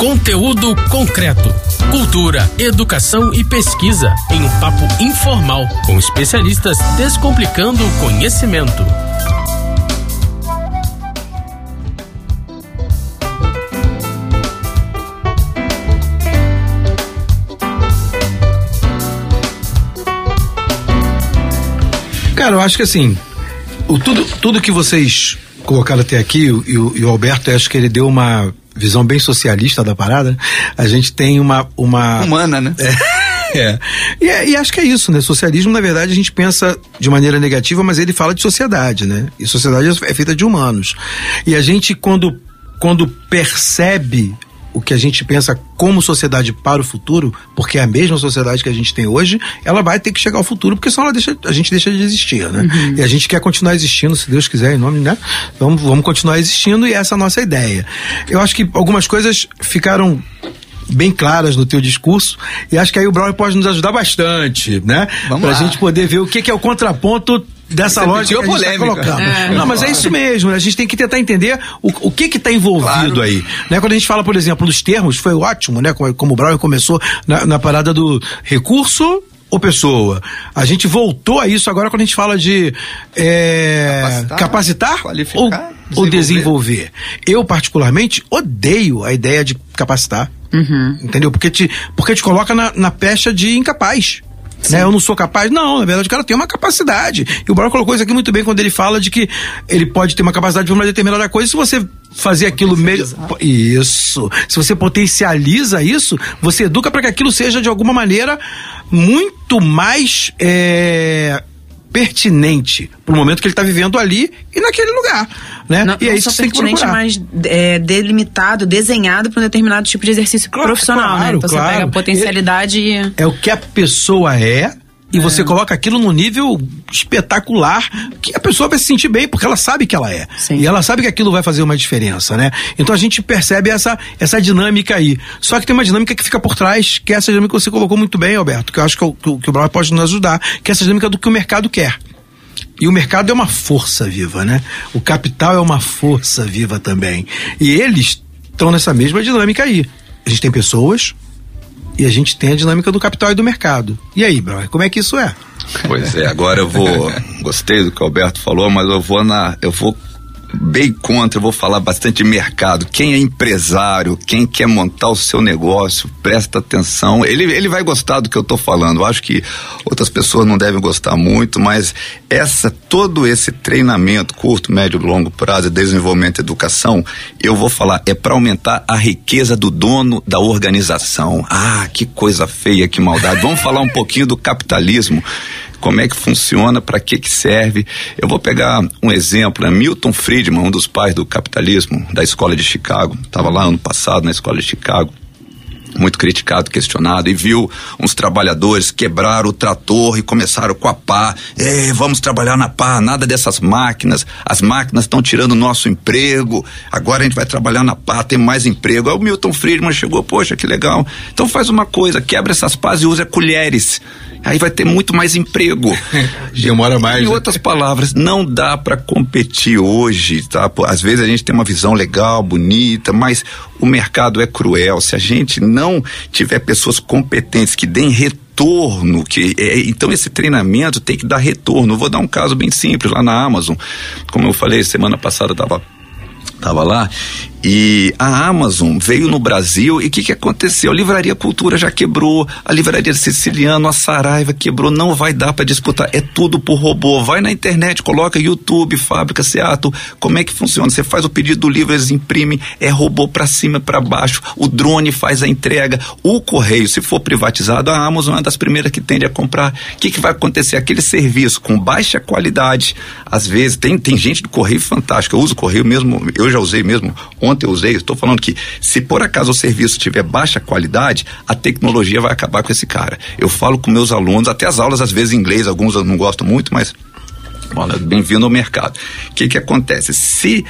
Conteúdo concreto. Cultura, educação e pesquisa em um papo informal com especialistas descomplicando o conhecimento. Cara, eu acho que assim, o, tudo, tudo que vocês colocaram até aqui, e o, e o Alberto, acho que ele deu uma visão bem socialista da parada. A gente tem uma. uma Humana, né? É. é. E, é, e acho que é isso, né? Socialismo, na verdade, a gente pensa de maneira negativa, mas ele fala de sociedade, né? E sociedade é feita de humanos. E a gente, quando, quando percebe o que a gente pensa como sociedade para o futuro, porque é a mesma sociedade que a gente tem hoje, ela vai ter que chegar ao futuro, porque senão ela deixa, a gente deixa de existir, né? Uhum. E a gente quer continuar existindo, se Deus quiser, em nome, né? Vamos, vamos continuar existindo e essa é a nossa ideia. Eu acho que algumas coisas ficaram bem claras no teu discurso e acho que aí o Brown pode nos ajudar bastante, né? Vamos pra lá. gente poder ver o que, que é o contraponto dessa Você lógica que a gente tá colocando. É. Não, mas é isso mesmo. Né? A gente tem que tentar entender o, o que que está envolvido claro. aí. Né? Quando a gente fala, por exemplo, dos termos, foi ótimo, né? Como, como o Brown começou na, na parada do recurso ou pessoa. A gente voltou a isso agora quando a gente fala de é, capacitar, capacitar ou, desenvolver. ou, desenvolver. Eu, particularmente, odeio a ideia de capacitar. Uhum. Entendeu? Porque te, porque te coloca na, na pecha de incapaz. Né? Eu não sou capaz. Não, na verdade o cara tem uma capacidade. E o Brown colocou isso aqui muito bem quando ele fala de que ele pode ter uma capacidade para uma determinada coisa. Se você fazer aquilo melhor. Isso. Se você potencializa isso, você educa para que aquilo seja de alguma maneira muito mais é, pertinente para o momento que ele está vivendo ali e naquele lugar, né? Não, e é isso só pertinente, mas é, delimitado, desenhado para um determinado tipo de exercício claro, profissional, né? claro, né? Então claro. você pega a potencialidade e... É o que a pessoa é e é. você coloca aquilo num nível espetacular que a pessoa vai se sentir bem porque ela sabe que ela é Sim. e ela sabe que aquilo vai fazer uma diferença, né? Então a gente percebe essa essa dinâmica aí. Só que tem uma dinâmica que fica por trás, que é essa dinâmica que você colocou muito bem, Alberto, que eu acho que, o, que o Brau pode nos ajudar, que é essa dinâmica do que o mercado quer. E o mercado é uma força viva, né? O capital é uma força viva também. E eles estão nessa mesma dinâmica aí. A gente tem pessoas, e a gente tem a dinâmica do capital e do mercado. E aí, Brauer, como é que isso é? Pois é, agora eu vou. Gostei do que o Alberto falou, mas eu vou na. Eu vou bem contra, vou falar bastante de mercado. Quem é empresário, quem quer montar o seu negócio, presta atenção. Ele, ele vai gostar do que eu estou falando. Eu acho que outras pessoas não devem gostar muito, mas essa todo esse treinamento curto, médio, longo prazo, desenvolvimento e educação, eu vou falar é para aumentar a riqueza do dono da organização. Ah, que coisa feia, que maldade. Vamos falar um pouquinho do capitalismo como é que funciona, para que que serve. Eu vou pegar um exemplo, né? Milton Friedman, um dos pais do capitalismo da escola de Chicago, estava lá ano passado na escola de Chicago muito criticado, questionado, e viu uns trabalhadores quebrar o trator e começaram com a pá. É, vamos trabalhar na pá, nada dessas máquinas. As máquinas estão tirando nosso emprego. Agora a gente vai trabalhar na pá, tem mais emprego. Aí o Milton Friedman chegou, poxa, que legal. Então faz uma coisa, quebra essas pás e usa colheres aí vai ter muito mais emprego. Demora mais. Em né? outras palavras, não dá para competir hoje, tá? Às vezes a gente tem uma visão legal, bonita, mas o mercado é cruel. Se a gente não tiver pessoas competentes que deem retorno, que é, então esse treinamento tem que dar retorno. Vou dar um caso bem simples lá na Amazon. Como eu falei, semana passada estava tava lá e a Amazon veio no Brasil e o que, que aconteceu? A Livraria Cultura já quebrou, a Livraria Siciliano, a Saraiva quebrou, não vai dar para disputar, é tudo por robô. Vai na internet, coloca YouTube, Fábrica Seattle, como é que funciona? Você faz o pedido do livro, eles imprimem, é robô para cima, para baixo, o drone faz a entrega, o correio, se for privatizado, a Amazon é uma das primeiras que tende a comprar. O que, que vai acontecer? Aquele serviço com baixa qualidade, às vezes, tem, tem gente do correio fantástico, eu uso correio mesmo, eu já usei mesmo ontem eu usei, estou falando que se por acaso o serviço tiver baixa qualidade, a tecnologia vai acabar com esse cara. Eu falo com meus alunos, até as aulas às vezes em inglês, alguns eu não gosto muito, mas bem-vindo ao mercado. O que que acontece? Se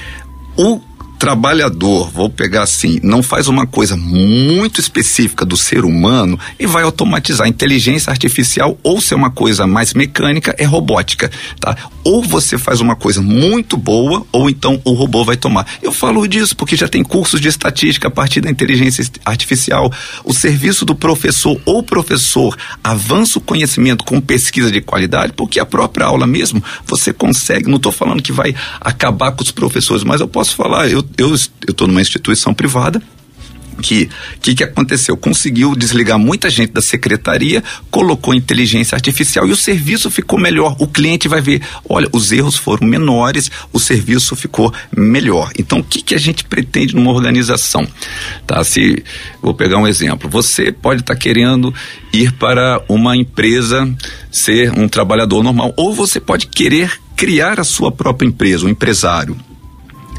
o trabalhador, vou pegar assim, não faz uma coisa muito específica do ser humano e vai automatizar. Inteligência artificial, ou se é uma coisa mais mecânica, é robótica, tá? Ou você faz uma coisa muito boa, ou então o robô vai tomar. Eu falo disso porque já tem cursos de estatística a partir da inteligência artificial. O serviço do professor ou professor avança o conhecimento com pesquisa de qualidade, porque a própria aula mesmo você consegue. Não estou falando que vai acabar com os professores, mas eu posso falar, eu eu estou numa instituição privada que que que aconteceu? Conseguiu desligar muita gente da secretaria, colocou inteligência artificial e o serviço ficou melhor. O cliente vai ver, olha, os erros foram menores, o serviço ficou melhor. Então, o que que a gente pretende numa organização? Tá? Se vou pegar um exemplo, você pode estar tá querendo ir para uma empresa ser um trabalhador normal ou você pode querer criar a sua própria empresa, um empresário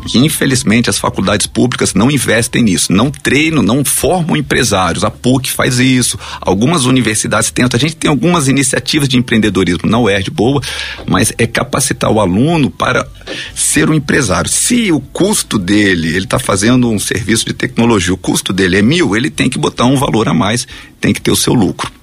que infelizmente as faculdades públicas não investem nisso, não treinam, não formam empresários. A PUC faz isso, algumas universidades tentam. A gente tem algumas iniciativas de empreendedorismo na UERJ boa, mas é capacitar o aluno para ser um empresário. Se o custo dele, ele está fazendo um serviço de tecnologia, o custo dele é mil, ele tem que botar um valor a mais, tem que ter o seu lucro.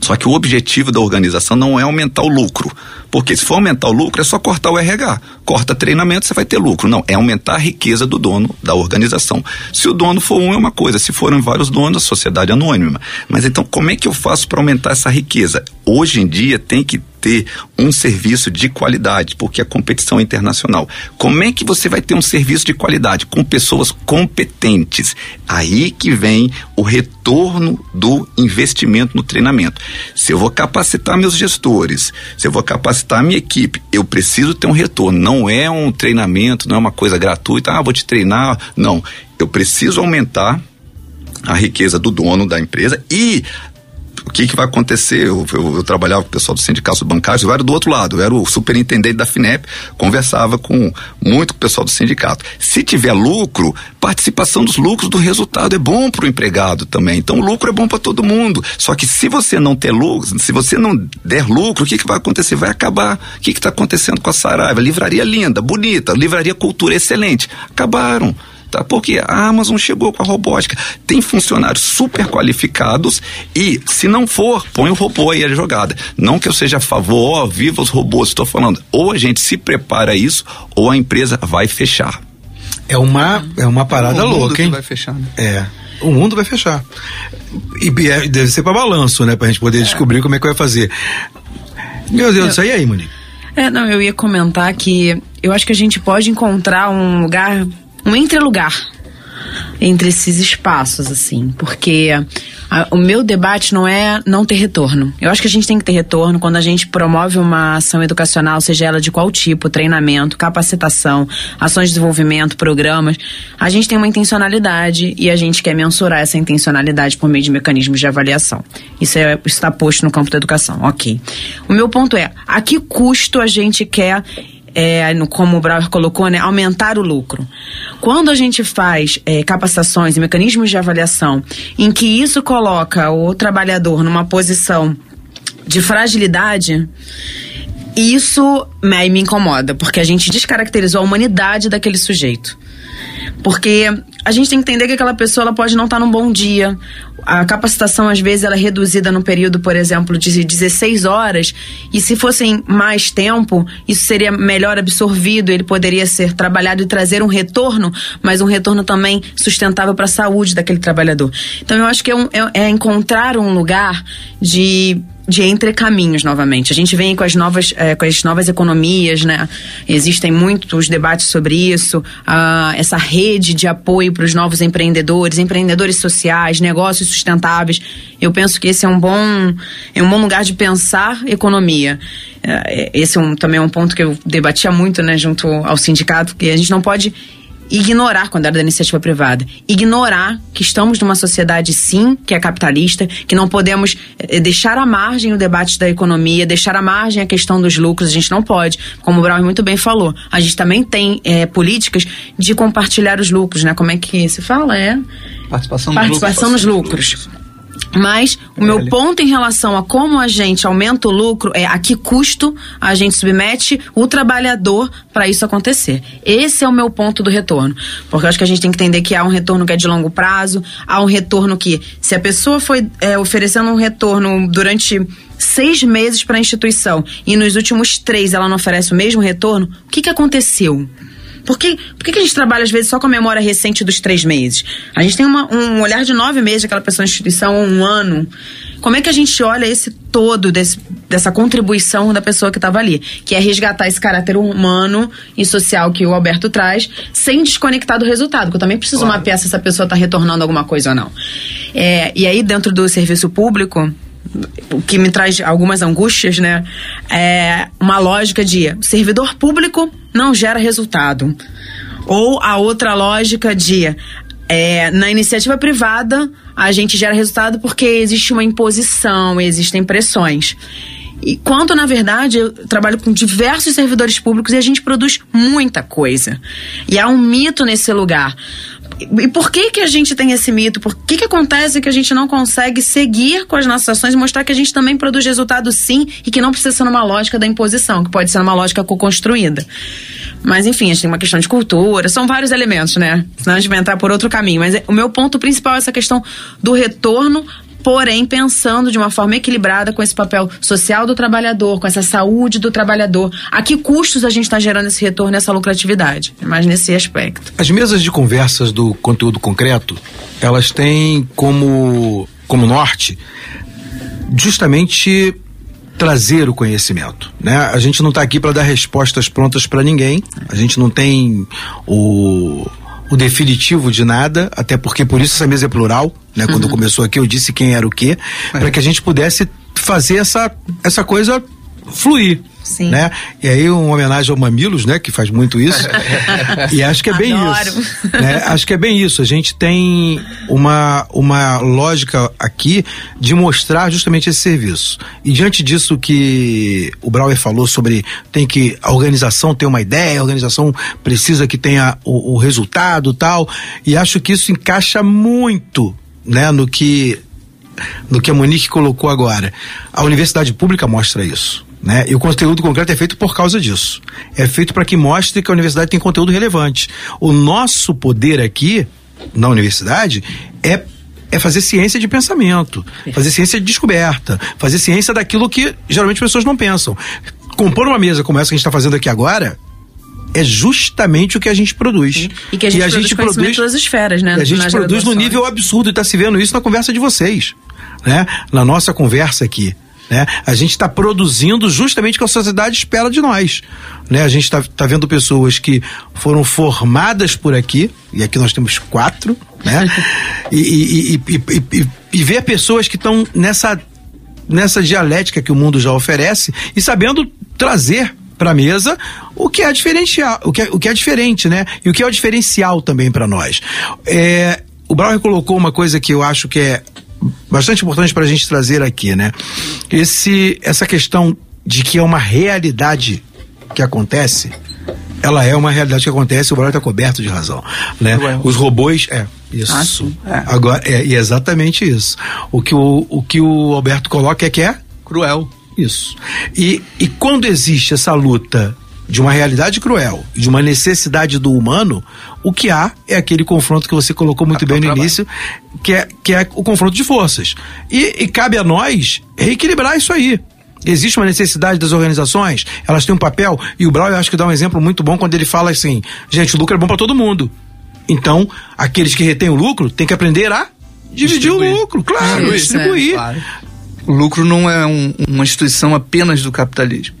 Só que o objetivo da organização não é aumentar o lucro. Porque se for aumentar o lucro, é só cortar o RH. Corta treinamento, você vai ter lucro. Não, é aumentar a riqueza do dono da organização. Se o dono for um, é uma coisa. Se forem vários donos, a sociedade é anônima. Mas então, como é que eu faço para aumentar essa riqueza? Hoje em dia tem que ter um serviço de qualidade, porque a competição é internacional. Como é que você vai ter um serviço de qualidade com pessoas competentes? Aí que vem o retorno do investimento no treinamento. Se eu vou capacitar meus gestores, se eu vou capacitar minha equipe, eu preciso ter um retorno. Não é um treinamento, não é uma coisa gratuita, ah, vou te treinar. Não. Eu preciso aumentar a riqueza do dono da empresa e o que, que vai acontecer? Eu, eu, eu, trabalhava com o pessoal do sindicato bancário, eu era do outro lado, eu era o superintendente da FINEP, conversava com muito com o pessoal do sindicato. Se tiver lucro, participação dos lucros do resultado é bom para o empregado também. Então, o lucro é bom para todo mundo. Só que se você não ter lucro, se você não der lucro, o que, que vai acontecer? Vai acabar. O que está acontecendo com a Saraiva? Livraria linda, bonita, livraria cultura excelente. Acabaram. Tá? Porque a Amazon chegou com a robótica. Tem funcionários super qualificados e, se não for, põe o robô aí a jogada. Não que eu seja a favor, ó, viva os robôs, estou falando. Ou a gente se prepara a isso, ou a empresa vai fechar. É uma, é uma parada o louca, hein? vai fechar, né? É. O mundo vai fechar. E é, deve ser para balanço, né? Pra gente poder é. descobrir como é que vai fazer. Meu Deus, isso aí aí, Monique. É, não, eu ia comentar que eu acho que a gente pode encontrar um lugar um entrelugar entre esses espaços, assim, porque a, o meu debate não é não ter retorno. Eu acho que a gente tem que ter retorno quando a gente promove uma ação educacional, seja ela de qual tipo, treinamento, capacitação, ações de desenvolvimento, programas. A gente tem uma intencionalidade e a gente quer mensurar essa intencionalidade por meio de mecanismos de avaliação. Isso é, está posto no campo da educação, ok. O meu ponto é, a que custo a gente quer é, como o Brauer colocou, né, aumentar o lucro. Quando a gente faz é, capacitações e mecanismos de avaliação em que isso coloca o trabalhador numa posição de fragilidade, isso me, me incomoda, porque a gente descaracterizou a humanidade daquele sujeito. Porque a gente tem que entender que aquela pessoa ela pode não estar num bom dia. A capacitação, às vezes, ela é reduzida no período, por exemplo, de 16 horas. E se fossem mais tempo, isso seria melhor absorvido. Ele poderia ser trabalhado e trazer um retorno, mas um retorno também sustentável para a saúde daquele trabalhador. Então, eu acho que é, um, é, é encontrar um lugar de de entre caminhos novamente. A gente vem com as novas, é, com as novas economias, né? Existem muitos debates sobre isso, uh, essa rede de apoio para os novos empreendedores, empreendedores sociais, negócios sustentáveis. Eu penso que esse é um bom, é um bom lugar de pensar economia. Uh, esse é um, também é um ponto que eu debatia muito, né, junto ao sindicato, que a gente não pode ignorar quando era da iniciativa privada. Ignorar que estamos numa sociedade, sim, que é capitalista, que não podemos eh, deixar à margem o debate da economia, deixar à margem a questão dos lucros. A gente não pode. Como o Brown muito bem falou, a gente também tem é, políticas de compartilhar os lucros, né? Como é que se fala? É. Participação, Participação nos lucros. Nos lucros. Mas o meu ponto em relação a como a gente aumenta o lucro é a que custo a gente submete o trabalhador para isso acontecer. Esse é o meu ponto do retorno. Porque eu acho que a gente tem que entender que há um retorno que é de longo prazo, há um retorno que, se a pessoa foi é, oferecendo um retorno durante seis meses para a instituição e nos últimos três ela não oferece o mesmo retorno, o que, que aconteceu? Por que, por que, a gente trabalha, às vezes, só com a memória recente dos três meses? A gente tem uma, um olhar de nove meses daquela pessoa na instituição, ou um ano. como é que a gente olha esse todo desse, dessa contribuição da pessoa que estava ali, que é resgatar esse caráter humano e social que o Alberto traz, sem desconectar do resultado, porque eu também preciso claro. mapear se essa pessoa está retornando alguma coisa ou não. É, e aí, dentro do serviço público, o que me traz algumas angústias, né? É uma lógica de servidor público não gera resultado. Ou a outra lógica de é, na iniciativa privada, a gente gera resultado porque existe uma imposição, existem pressões. E quanto, na verdade, eu trabalho com diversos servidores públicos e a gente produz muita coisa. E há um mito nesse lugar. E por que que a gente tem esse mito? Por que que acontece que a gente não consegue seguir com as nossas ações e mostrar que a gente também produz resultado sim e que não precisa ser numa lógica da imposição, que pode ser numa lógica co-construída? Mas enfim, a gente tem uma questão de cultura, são vários elementos, né? Senão a gente vai entrar por outro caminho. Mas o meu ponto principal é essa questão do retorno porém pensando de uma forma equilibrada com esse papel social do trabalhador, com essa saúde do trabalhador. A que custos a gente está gerando esse retorno, essa lucratividade? Mais nesse aspecto. As mesas de conversas do conteúdo concreto, elas têm como, como norte justamente trazer o conhecimento, né? A gente não está aqui para dar respostas prontas para ninguém. A gente não tem o o definitivo de nada, até porque por isso essa mesa é plural, né? Quando uhum. começou aqui eu disse quem era o quê, é. para que a gente pudesse fazer essa, essa coisa fluir. Sim. Né? E aí uma homenagem ao Mamilos, né, que faz muito isso. e acho que é bem Adoro. isso. Né? Acho que é bem isso. A gente tem uma uma lógica aqui de mostrar justamente esse serviço. E diante disso que o Brauer falou sobre tem que a organização ter uma ideia, a organização precisa que tenha o, o resultado, tal. E acho que isso encaixa muito, né, no que no que a Monique colocou agora. A universidade pública mostra isso. Né? E o conteúdo concreto é feito por causa disso. É feito para que mostre que a universidade tem conteúdo relevante. O nosso poder aqui, na universidade, é é fazer ciência de pensamento, fazer ciência de descoberta, fazer ciência daquilo que geralmente as pessoas não pensam. Compor uma mesa como essa que a gente está fazendo aqui agora é justamente o que a gente produz. Sim. E que a gente, e a produz, gente produz todas as esferas, né? E a gente produz no nível absurdo e está se vendo isso na conversa de vocês, né? Na nossa conversa aqui. Né? A gente está produzindo justamente o que a sociedade espera de nós. Né? A gente está tá vendo pessoas que foram formadas por aqui, e aqui nós temos quatro, né? e, e, e, e, ver pessoas que estão nessa, nessa dialética que o mundo já oferece e sabendo trazer para a mesa o que é diferencial, o que é, o que é diferente, né? E o que é o diferencial também para nós. É, o Brauer colocou uma coisa que eu acho que é bastante importante para a gente trazer aqui, né? Esse, essa questão de que é uma realidade que acontece, ela é uma realidade que acontece, o Brasil está coberto de razão, né? Os robôs, é, isso. Ah, é. Agora, é, é exatamente isso. O que o, o que o Alberto coloca é que é cruel. Isso. E, e quando existe essa luta de uma realidade cruel e de uma necessidade do humano, o que há é aquele confronto que você colocou muito bem no trabalho. início, que é, que é o confronto de forças. E, e cabe a nós reequilibrar isso aí. Existe uma necessidade das organizações, elas têm um papel, e o Brau eu acho que dá um exemplo muito bom quando ele fala assim: gente, o lucro é bom para todo mundo. Então, aqueles que retêm o lucro têm que aprender a dividir distribuir. o lucro, claro, distribuir. É, claro. O lucro não é um, uma instituição apenas do capitalismo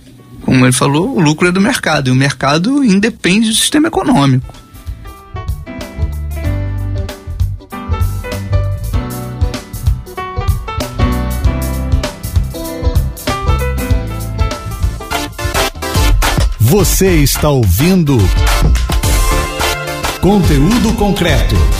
como ele falou, o lucro é do mercado e o mercado independe do sistema econômico. Você está ouvindo conteúdo concreto.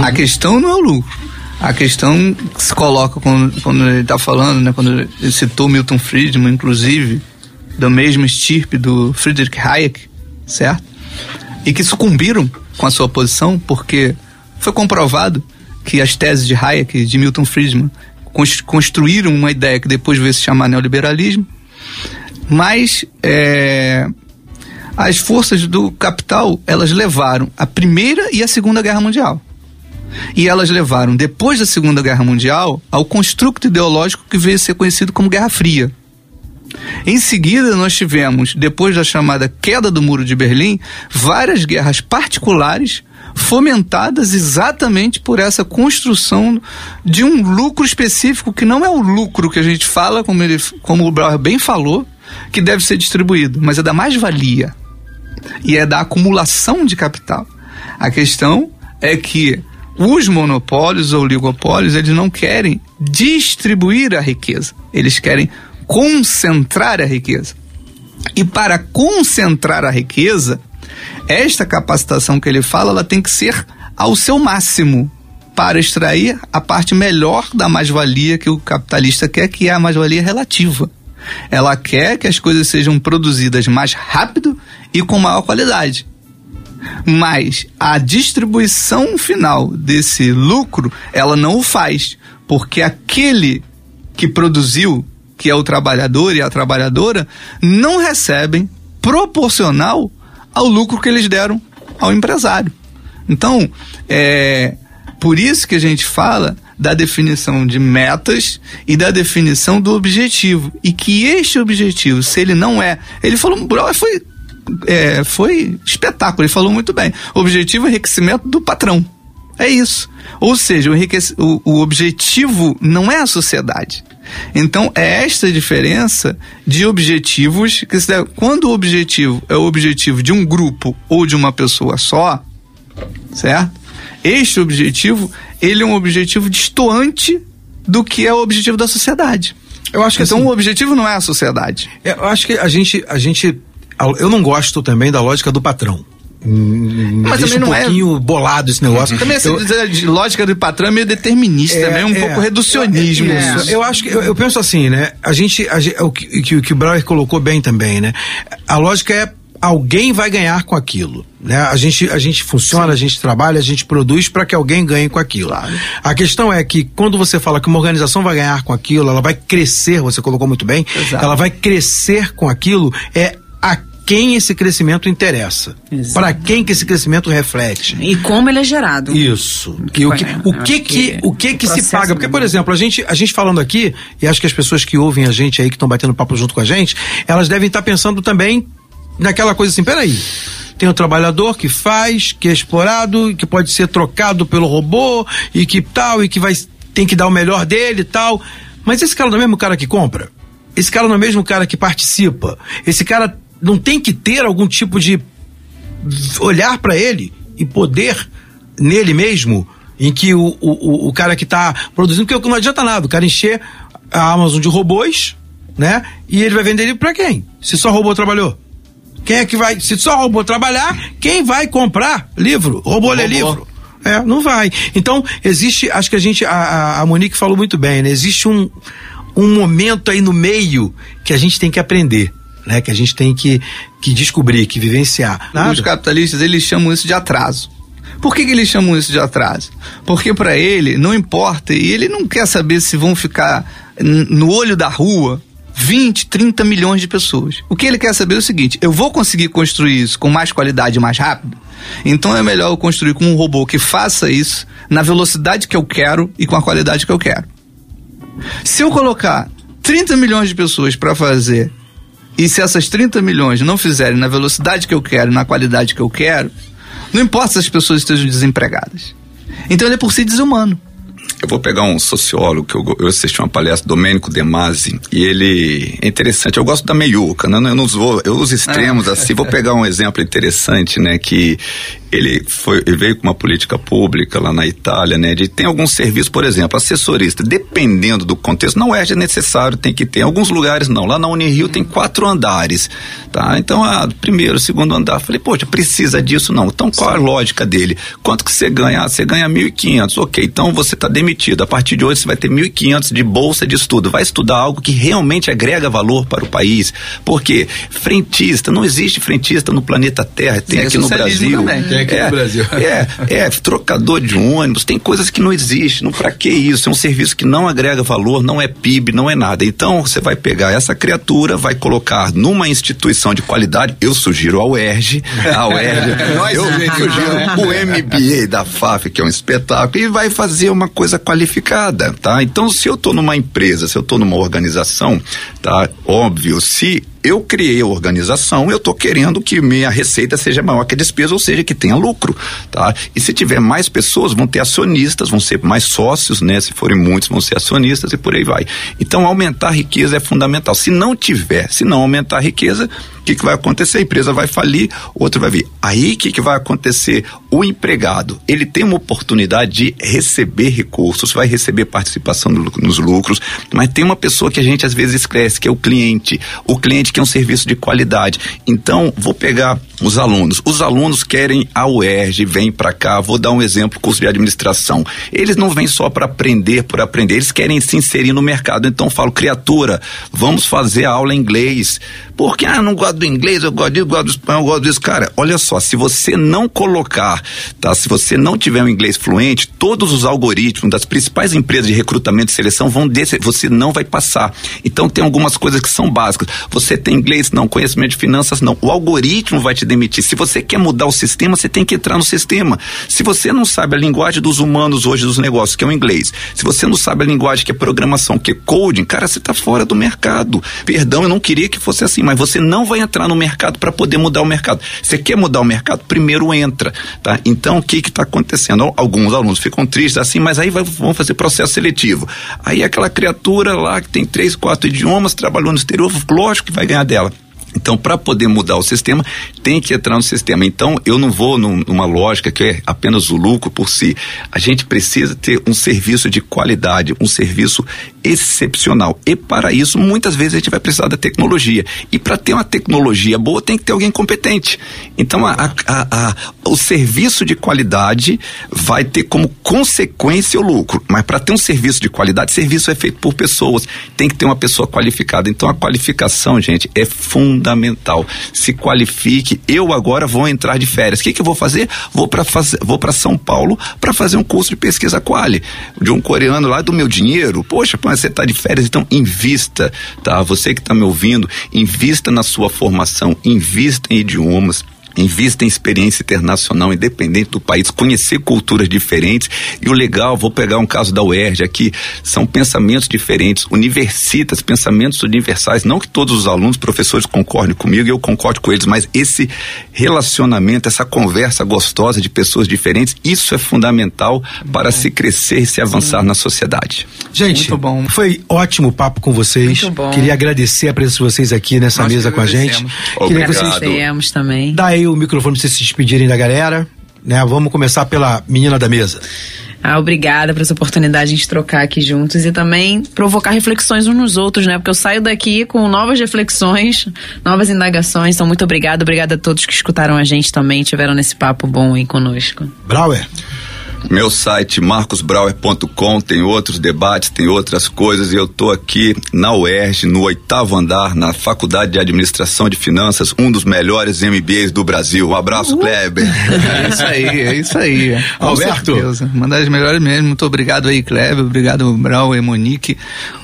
A questão não é o lucro. A questão que se coloca quando, quando ele está falando, né, quando ele citou Milton Friedman, inclusive, da mesma estirpe do Friedrich Hayek, certo? E que sucumbiram com a sua posição, porque foi comprovado que as teses de Hayek e de Milton Friedman construíram uma ideia que depois veio se chamar neoliberalismo, mas é, as forças do capital elas levaram a primeira e a segunda guerra mundial e elas levaram, depois da Segunda Guerra Mundial, ao construto ideológico que veio a ser conhecido como Guerra Fria. Em seguida, nós tivemos, depois da chamada queda do Muro de Berlim, várias guerras particulares fomentadas exatamente por essa construção de um lucro específico que não é o lucro que a gente fala, como, ele, como o Brauer bem falou, que deve ser distribuído, mas é da mais-valia e é da acumulação de capital. A questão é que os monopólios ou oligopólios, eles não querem distribuir a riqueza, eles querem concentrar a riqueza. E para concentrar a riqueza, esta capacitação que ele fala, ela tem que ser ao seu máximo para extrair a parte melhor da mais-valia que o capitalista quer, que é a mais-valia relativa. Ela quer que as coisas sejam produzidas mais rápido e com maior qualidade. Mas a distribuição final desse lucro, ela não o faz, porque aquele que produziu, que é o trabalhador e a trabalhadora, não recebem proporcional ao lucro que eles deram ao empresário. Então, é por isso que a gente fala da definição de metas e da definição do objetivo. E que este objetivo, se ele não é. Ele falou, foi, é, foi espetáculo, ele falou muito bem. O objetivo é enriquecimento do patrão. É isso. Ou seja, o, o, o objetivo não é a sociedade. Então, é esta diferença de objetivos. Que se quando o objetivo é o objetivo de um grupo ou de uma pessoa só, certo? Este objetivo, ele é um objetivo distoante do que é o objetivo da sociedade. Eu acho que então assim, o objetivo não é a sociedade. Eu acho que a gente, a gente, eu não gosto também da lógica do patrão. Mas Deixa também um não é- pouquinho bolado esse negócio. Também essa eu, lógica do patrão é meio determinista, É, né? Um é. pouco reducionismo. É, isso. Eu acho que eu, eu penso assim, né? A gente, a gente- o que, que, que o Brauer colocou bem também, né? A lógica é alguém vai ganhar com aquilo, né? A gente, a gente funciona, a gente trabalha, a gente produz para que alguém ganhe com aquilo. A questão é que quando você fala que uma organização vai ganhar com aquilo, ela vai crescer, você colocou muito bem, Exato. ela vai crescer com aquilo é a quem esse crescimento interessa, para quem que esse crescimento reflete. E como ele é gerado. Isso. E o que, É, o que, que, que o que, que se paga? Porque, por mesmo. exemplo, a gente, a gente falando aqui, e acho que as pessoas que ouvem a gente aí, que estão batendo papo junto com a gente, elas devem estar pensando também naquela coisa assim, peraí. Tem o trabalhador que faz, que é explorado, que pode ser trocado pelo robô, e que tal, e que vai tem que dar o melhor dele e tal. Mas esse cara não é o mesmo cara que compra? Esse cara não é o mesmo cara que participa? Esse cara não tem que ter algum tipo de olhar para ele e poder nele mesmo, em que o, o, o- cara que está produzindo, porque não adianta nada, o cara encher a Amazon de robôs, né? E ele vai vender ele para quem? Se só robô trabalhou. Quem é que vai? Se só robô trabalhar, quem vai comprar livro? Robô lê livro. É, não vai. Então, existe, acho que a gente, a, a- a Monique falou muito bem, né? Existe um, um momento aí no meio que a gente tem que aprender, né? Que a gente tem que, que descobrir, que vivenciar. Os Nada. capitalistas, eles chamam isso de atraso. Por que, que eles chamam isso de atraso? Porque para ele não importa e ele não quer saber se vão ficar no olho da rua 20, 30 milhões de pessoas. O que ele quer saber é o seguinte: eu vou conseguir construir isso com mais qualidade e mais rápido? Então é melhor eu construir com um robô que faça isso na velocidade que eu quero e com a qualidade que eu quero. Se eu colocar 30 milhões de pessoas para fazer e se essas 30 milhões não fizerem na velocidade que eu quero, na qualidade que eu quero, não importa se as pessoas estejam desempregadas. Então ele é por si desumano. Eu vou pegar um sociólogo que eu, eu assisti uma palestra, Domênico De Masi, e ele é interessante. Eu gosto da meiuca, né? Eu não vou, eu uso extremos assim. Vou pegar um exemplo interessante, né? Que ele foi, ele veio com uma política pública lá na Itália, né? De tem alguns serviços, por exemplo, assessorista, dependendo do contexto, não é necessário, tem que ter. Em alguns lugares não. Lá na Unirio tem quatro andares, tá? Então, ah, primeiro, segundo andar, falei, poxa, precisa disso não. Então, qual a lógica dele? Quanto que você ganha? Ah, você ganha 1.500, ok. Então você está demitido. A partir de hoje você vai ter 1.500 de bolsa de estudo. Vai estudar algo que realmente agrega valor para o país. Porque frentista, não existe frentista no planeta Terra. Tem É aqui no Brasil. também. Tem aqui é, no Brasil. É, é, trocador de ônibus, tem coisas que não existem. Não, pra que isso? É um serviço que não agrega valor, não é PIB, não é nada. Então, você vai pegar essa criatura, vai colocar numa instituição de qualidade, eu sugiro a UERJ, a UERJ, Nós eu sugiro, sugiro né? o MBA da FAF, que é um espetáculo, e vai fazer uma coisa qualificada, tá? Então, se eu estou numa empresa, se eu estou numa organização, tá? Óbvio, se eu criei a organização, eu estou querendo que minha receita seja maior que a despesa, ou seja, que tenha lucro, tá? E se tiver mais pessoas, vão ter acionistas, vão ser mais sócios, né? Se forem muitos, vão ser acionistas e por aí vai. Então, aumentar a riqueza é fundamental. Se não tiver, se não aumentar a riqueza, o que, que vai acontecer? A empresa vai falir, outro vai vir. Aí o que, que vai acontecer? O empregado, ele tem uma oportunidade de receber recursos, vai receber participação nos lucros, mas tem uma pessoa que a gente às vezes esquece, que é o cliente. O cliente que é um serviço de qualidade. Então, vou pegar os alunos. Os alunos querem a UERJ, vêm para cá, vou dar um exemplo, curso de administração. Eles não vêm só para aprender por aprender, eles querem se inserir no mercado. Então, falo, criatura, vamos fazer a aula em inglês. Porque, ah, não gosto do inglês, eu gosto disso, gosto do espanhol, gosto disso. Cara, olha só, se você não colocar, tá? Se você não tiver um inglês fluente, todos os algoritmos das principais empresas de recrutamento e seleção vão descer, você não vai passar. Então, tem algumas coisas que são básicas. Você tem inglês? Não. Conhecimento de finanças? Não. O algoritmo vai te demitir. Se você quer mudar o sistema, você tem que entrar no sistema. Se você não sabe a linguagem dos humanos hoje dos negócios, que é o inglês, se você não sabe a linguagem que é programação, que é coding, cara, você está fora do mercado. Perdão, eu não queria que fosse assim, mas você não vai entrar no mercado para poder mudar o mercado. Você quer mudar o mercado? Primeiro entra, tá? Então, o que está acontecendo? Alguns alunos ficam tristes assim, mas aí vai, vão fazer processo seletivo. Aí aquela criatura lá que tem três, quatro idiomas, trabalhou no exterior, lógico que vai ganhar dela. Então, para poder mudar o sistema, tem que entrar no sistema. Então, eu não vou num- numa lógica que é apenas o lucro por si. A gente precisa ter um serviço de qualidade, um serviço excepcional. E para isso, muitas vezes a gente vai precisar da tecnologia. E para ter uma tecnologia boa, tem que ter alguém competente. Então, a- a- a- o serviço de qualidade vai ter como consequência o lucro. Mas para ter um serviço de qualidade, serviço é feito por pessoas. Tem que ter uma pessoa qualificada. Então, a qualificação, gente, é fundamental. Se qualifique. Eu agora vou entrar de férias. O que, que eu vou fazer? Vou para vou para São Paulo para fazer um curso de pesquisa quali de um coreano lá do meu dinheiro. Poxa, pô, você está de férias, então invista, tá? Você que está me ouvindo, invista na sua formação, invista em idiomas. Invista em experiência internacional, independente do país, conhecer culturas diferentes. E o legal, vou pegar um caso da UERJ aqui, são pensamentos diferentes, universitas, pensamentos universais. Não que todos os alunos, professores concordem comigo, eu concordo com eles, mas esse relacionamento, essa conversa gostosa de pessoas diferentes, isso é fundamental para se crescer e se avançar na sociedade. Gente, Muito bom. foi ótimo o papo com vocês. Muito bom. Queria agradecer a presença de vocês aqui nessa Nós mesa com a gente. agradecemos. Queria que vocês Obrigado. Também. dá aí o microfone pra vocês se despedirem da galera. Né? Vamos começar pela menina da mesa. Ah, obrigada por essa oportunidade de trocar aqui juntos e também provocar reflexões uns nos outros, né? Porque eu saio daqui com novas reflexões, novas indagações. Então, muito obrigada. Obrigada a todos que escutaram a gente também, tiveram nesse papo bom aí conosco. Brauer. Meu site marcosbrauer.com tem outros debates, tem outras coisas e eu tô aqui na UERJ, no oitavo andar, na Faculdade de Administração de Finanças, um dos melhores MBAs do Brasil. Um abraço, Kleber. É isso aí, é isso aí. Alberto. Uma das melhores mesmo. Muito obrigado aí, Kleber. Obrigado, Brau e Monique.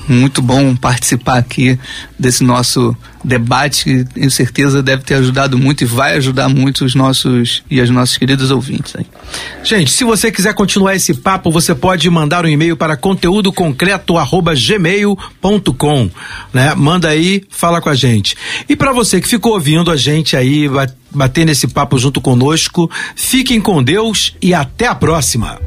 Muito bom participar aqui desse nosso debate que tenho certeza deve ter ajudado muito e vai ajudar muito os nossos e as nossas queridas ouvintes aí. Gente, se você quiser continuar esse papo, você pode mandar um e-mail para conteúdoconcreto@gmail.com, né? Manda aí, fala com a gente. E para você que ficou ouvindo a gente aí, ba- batendo esse papo junto conosco, fiquem com Deus e até a próxima.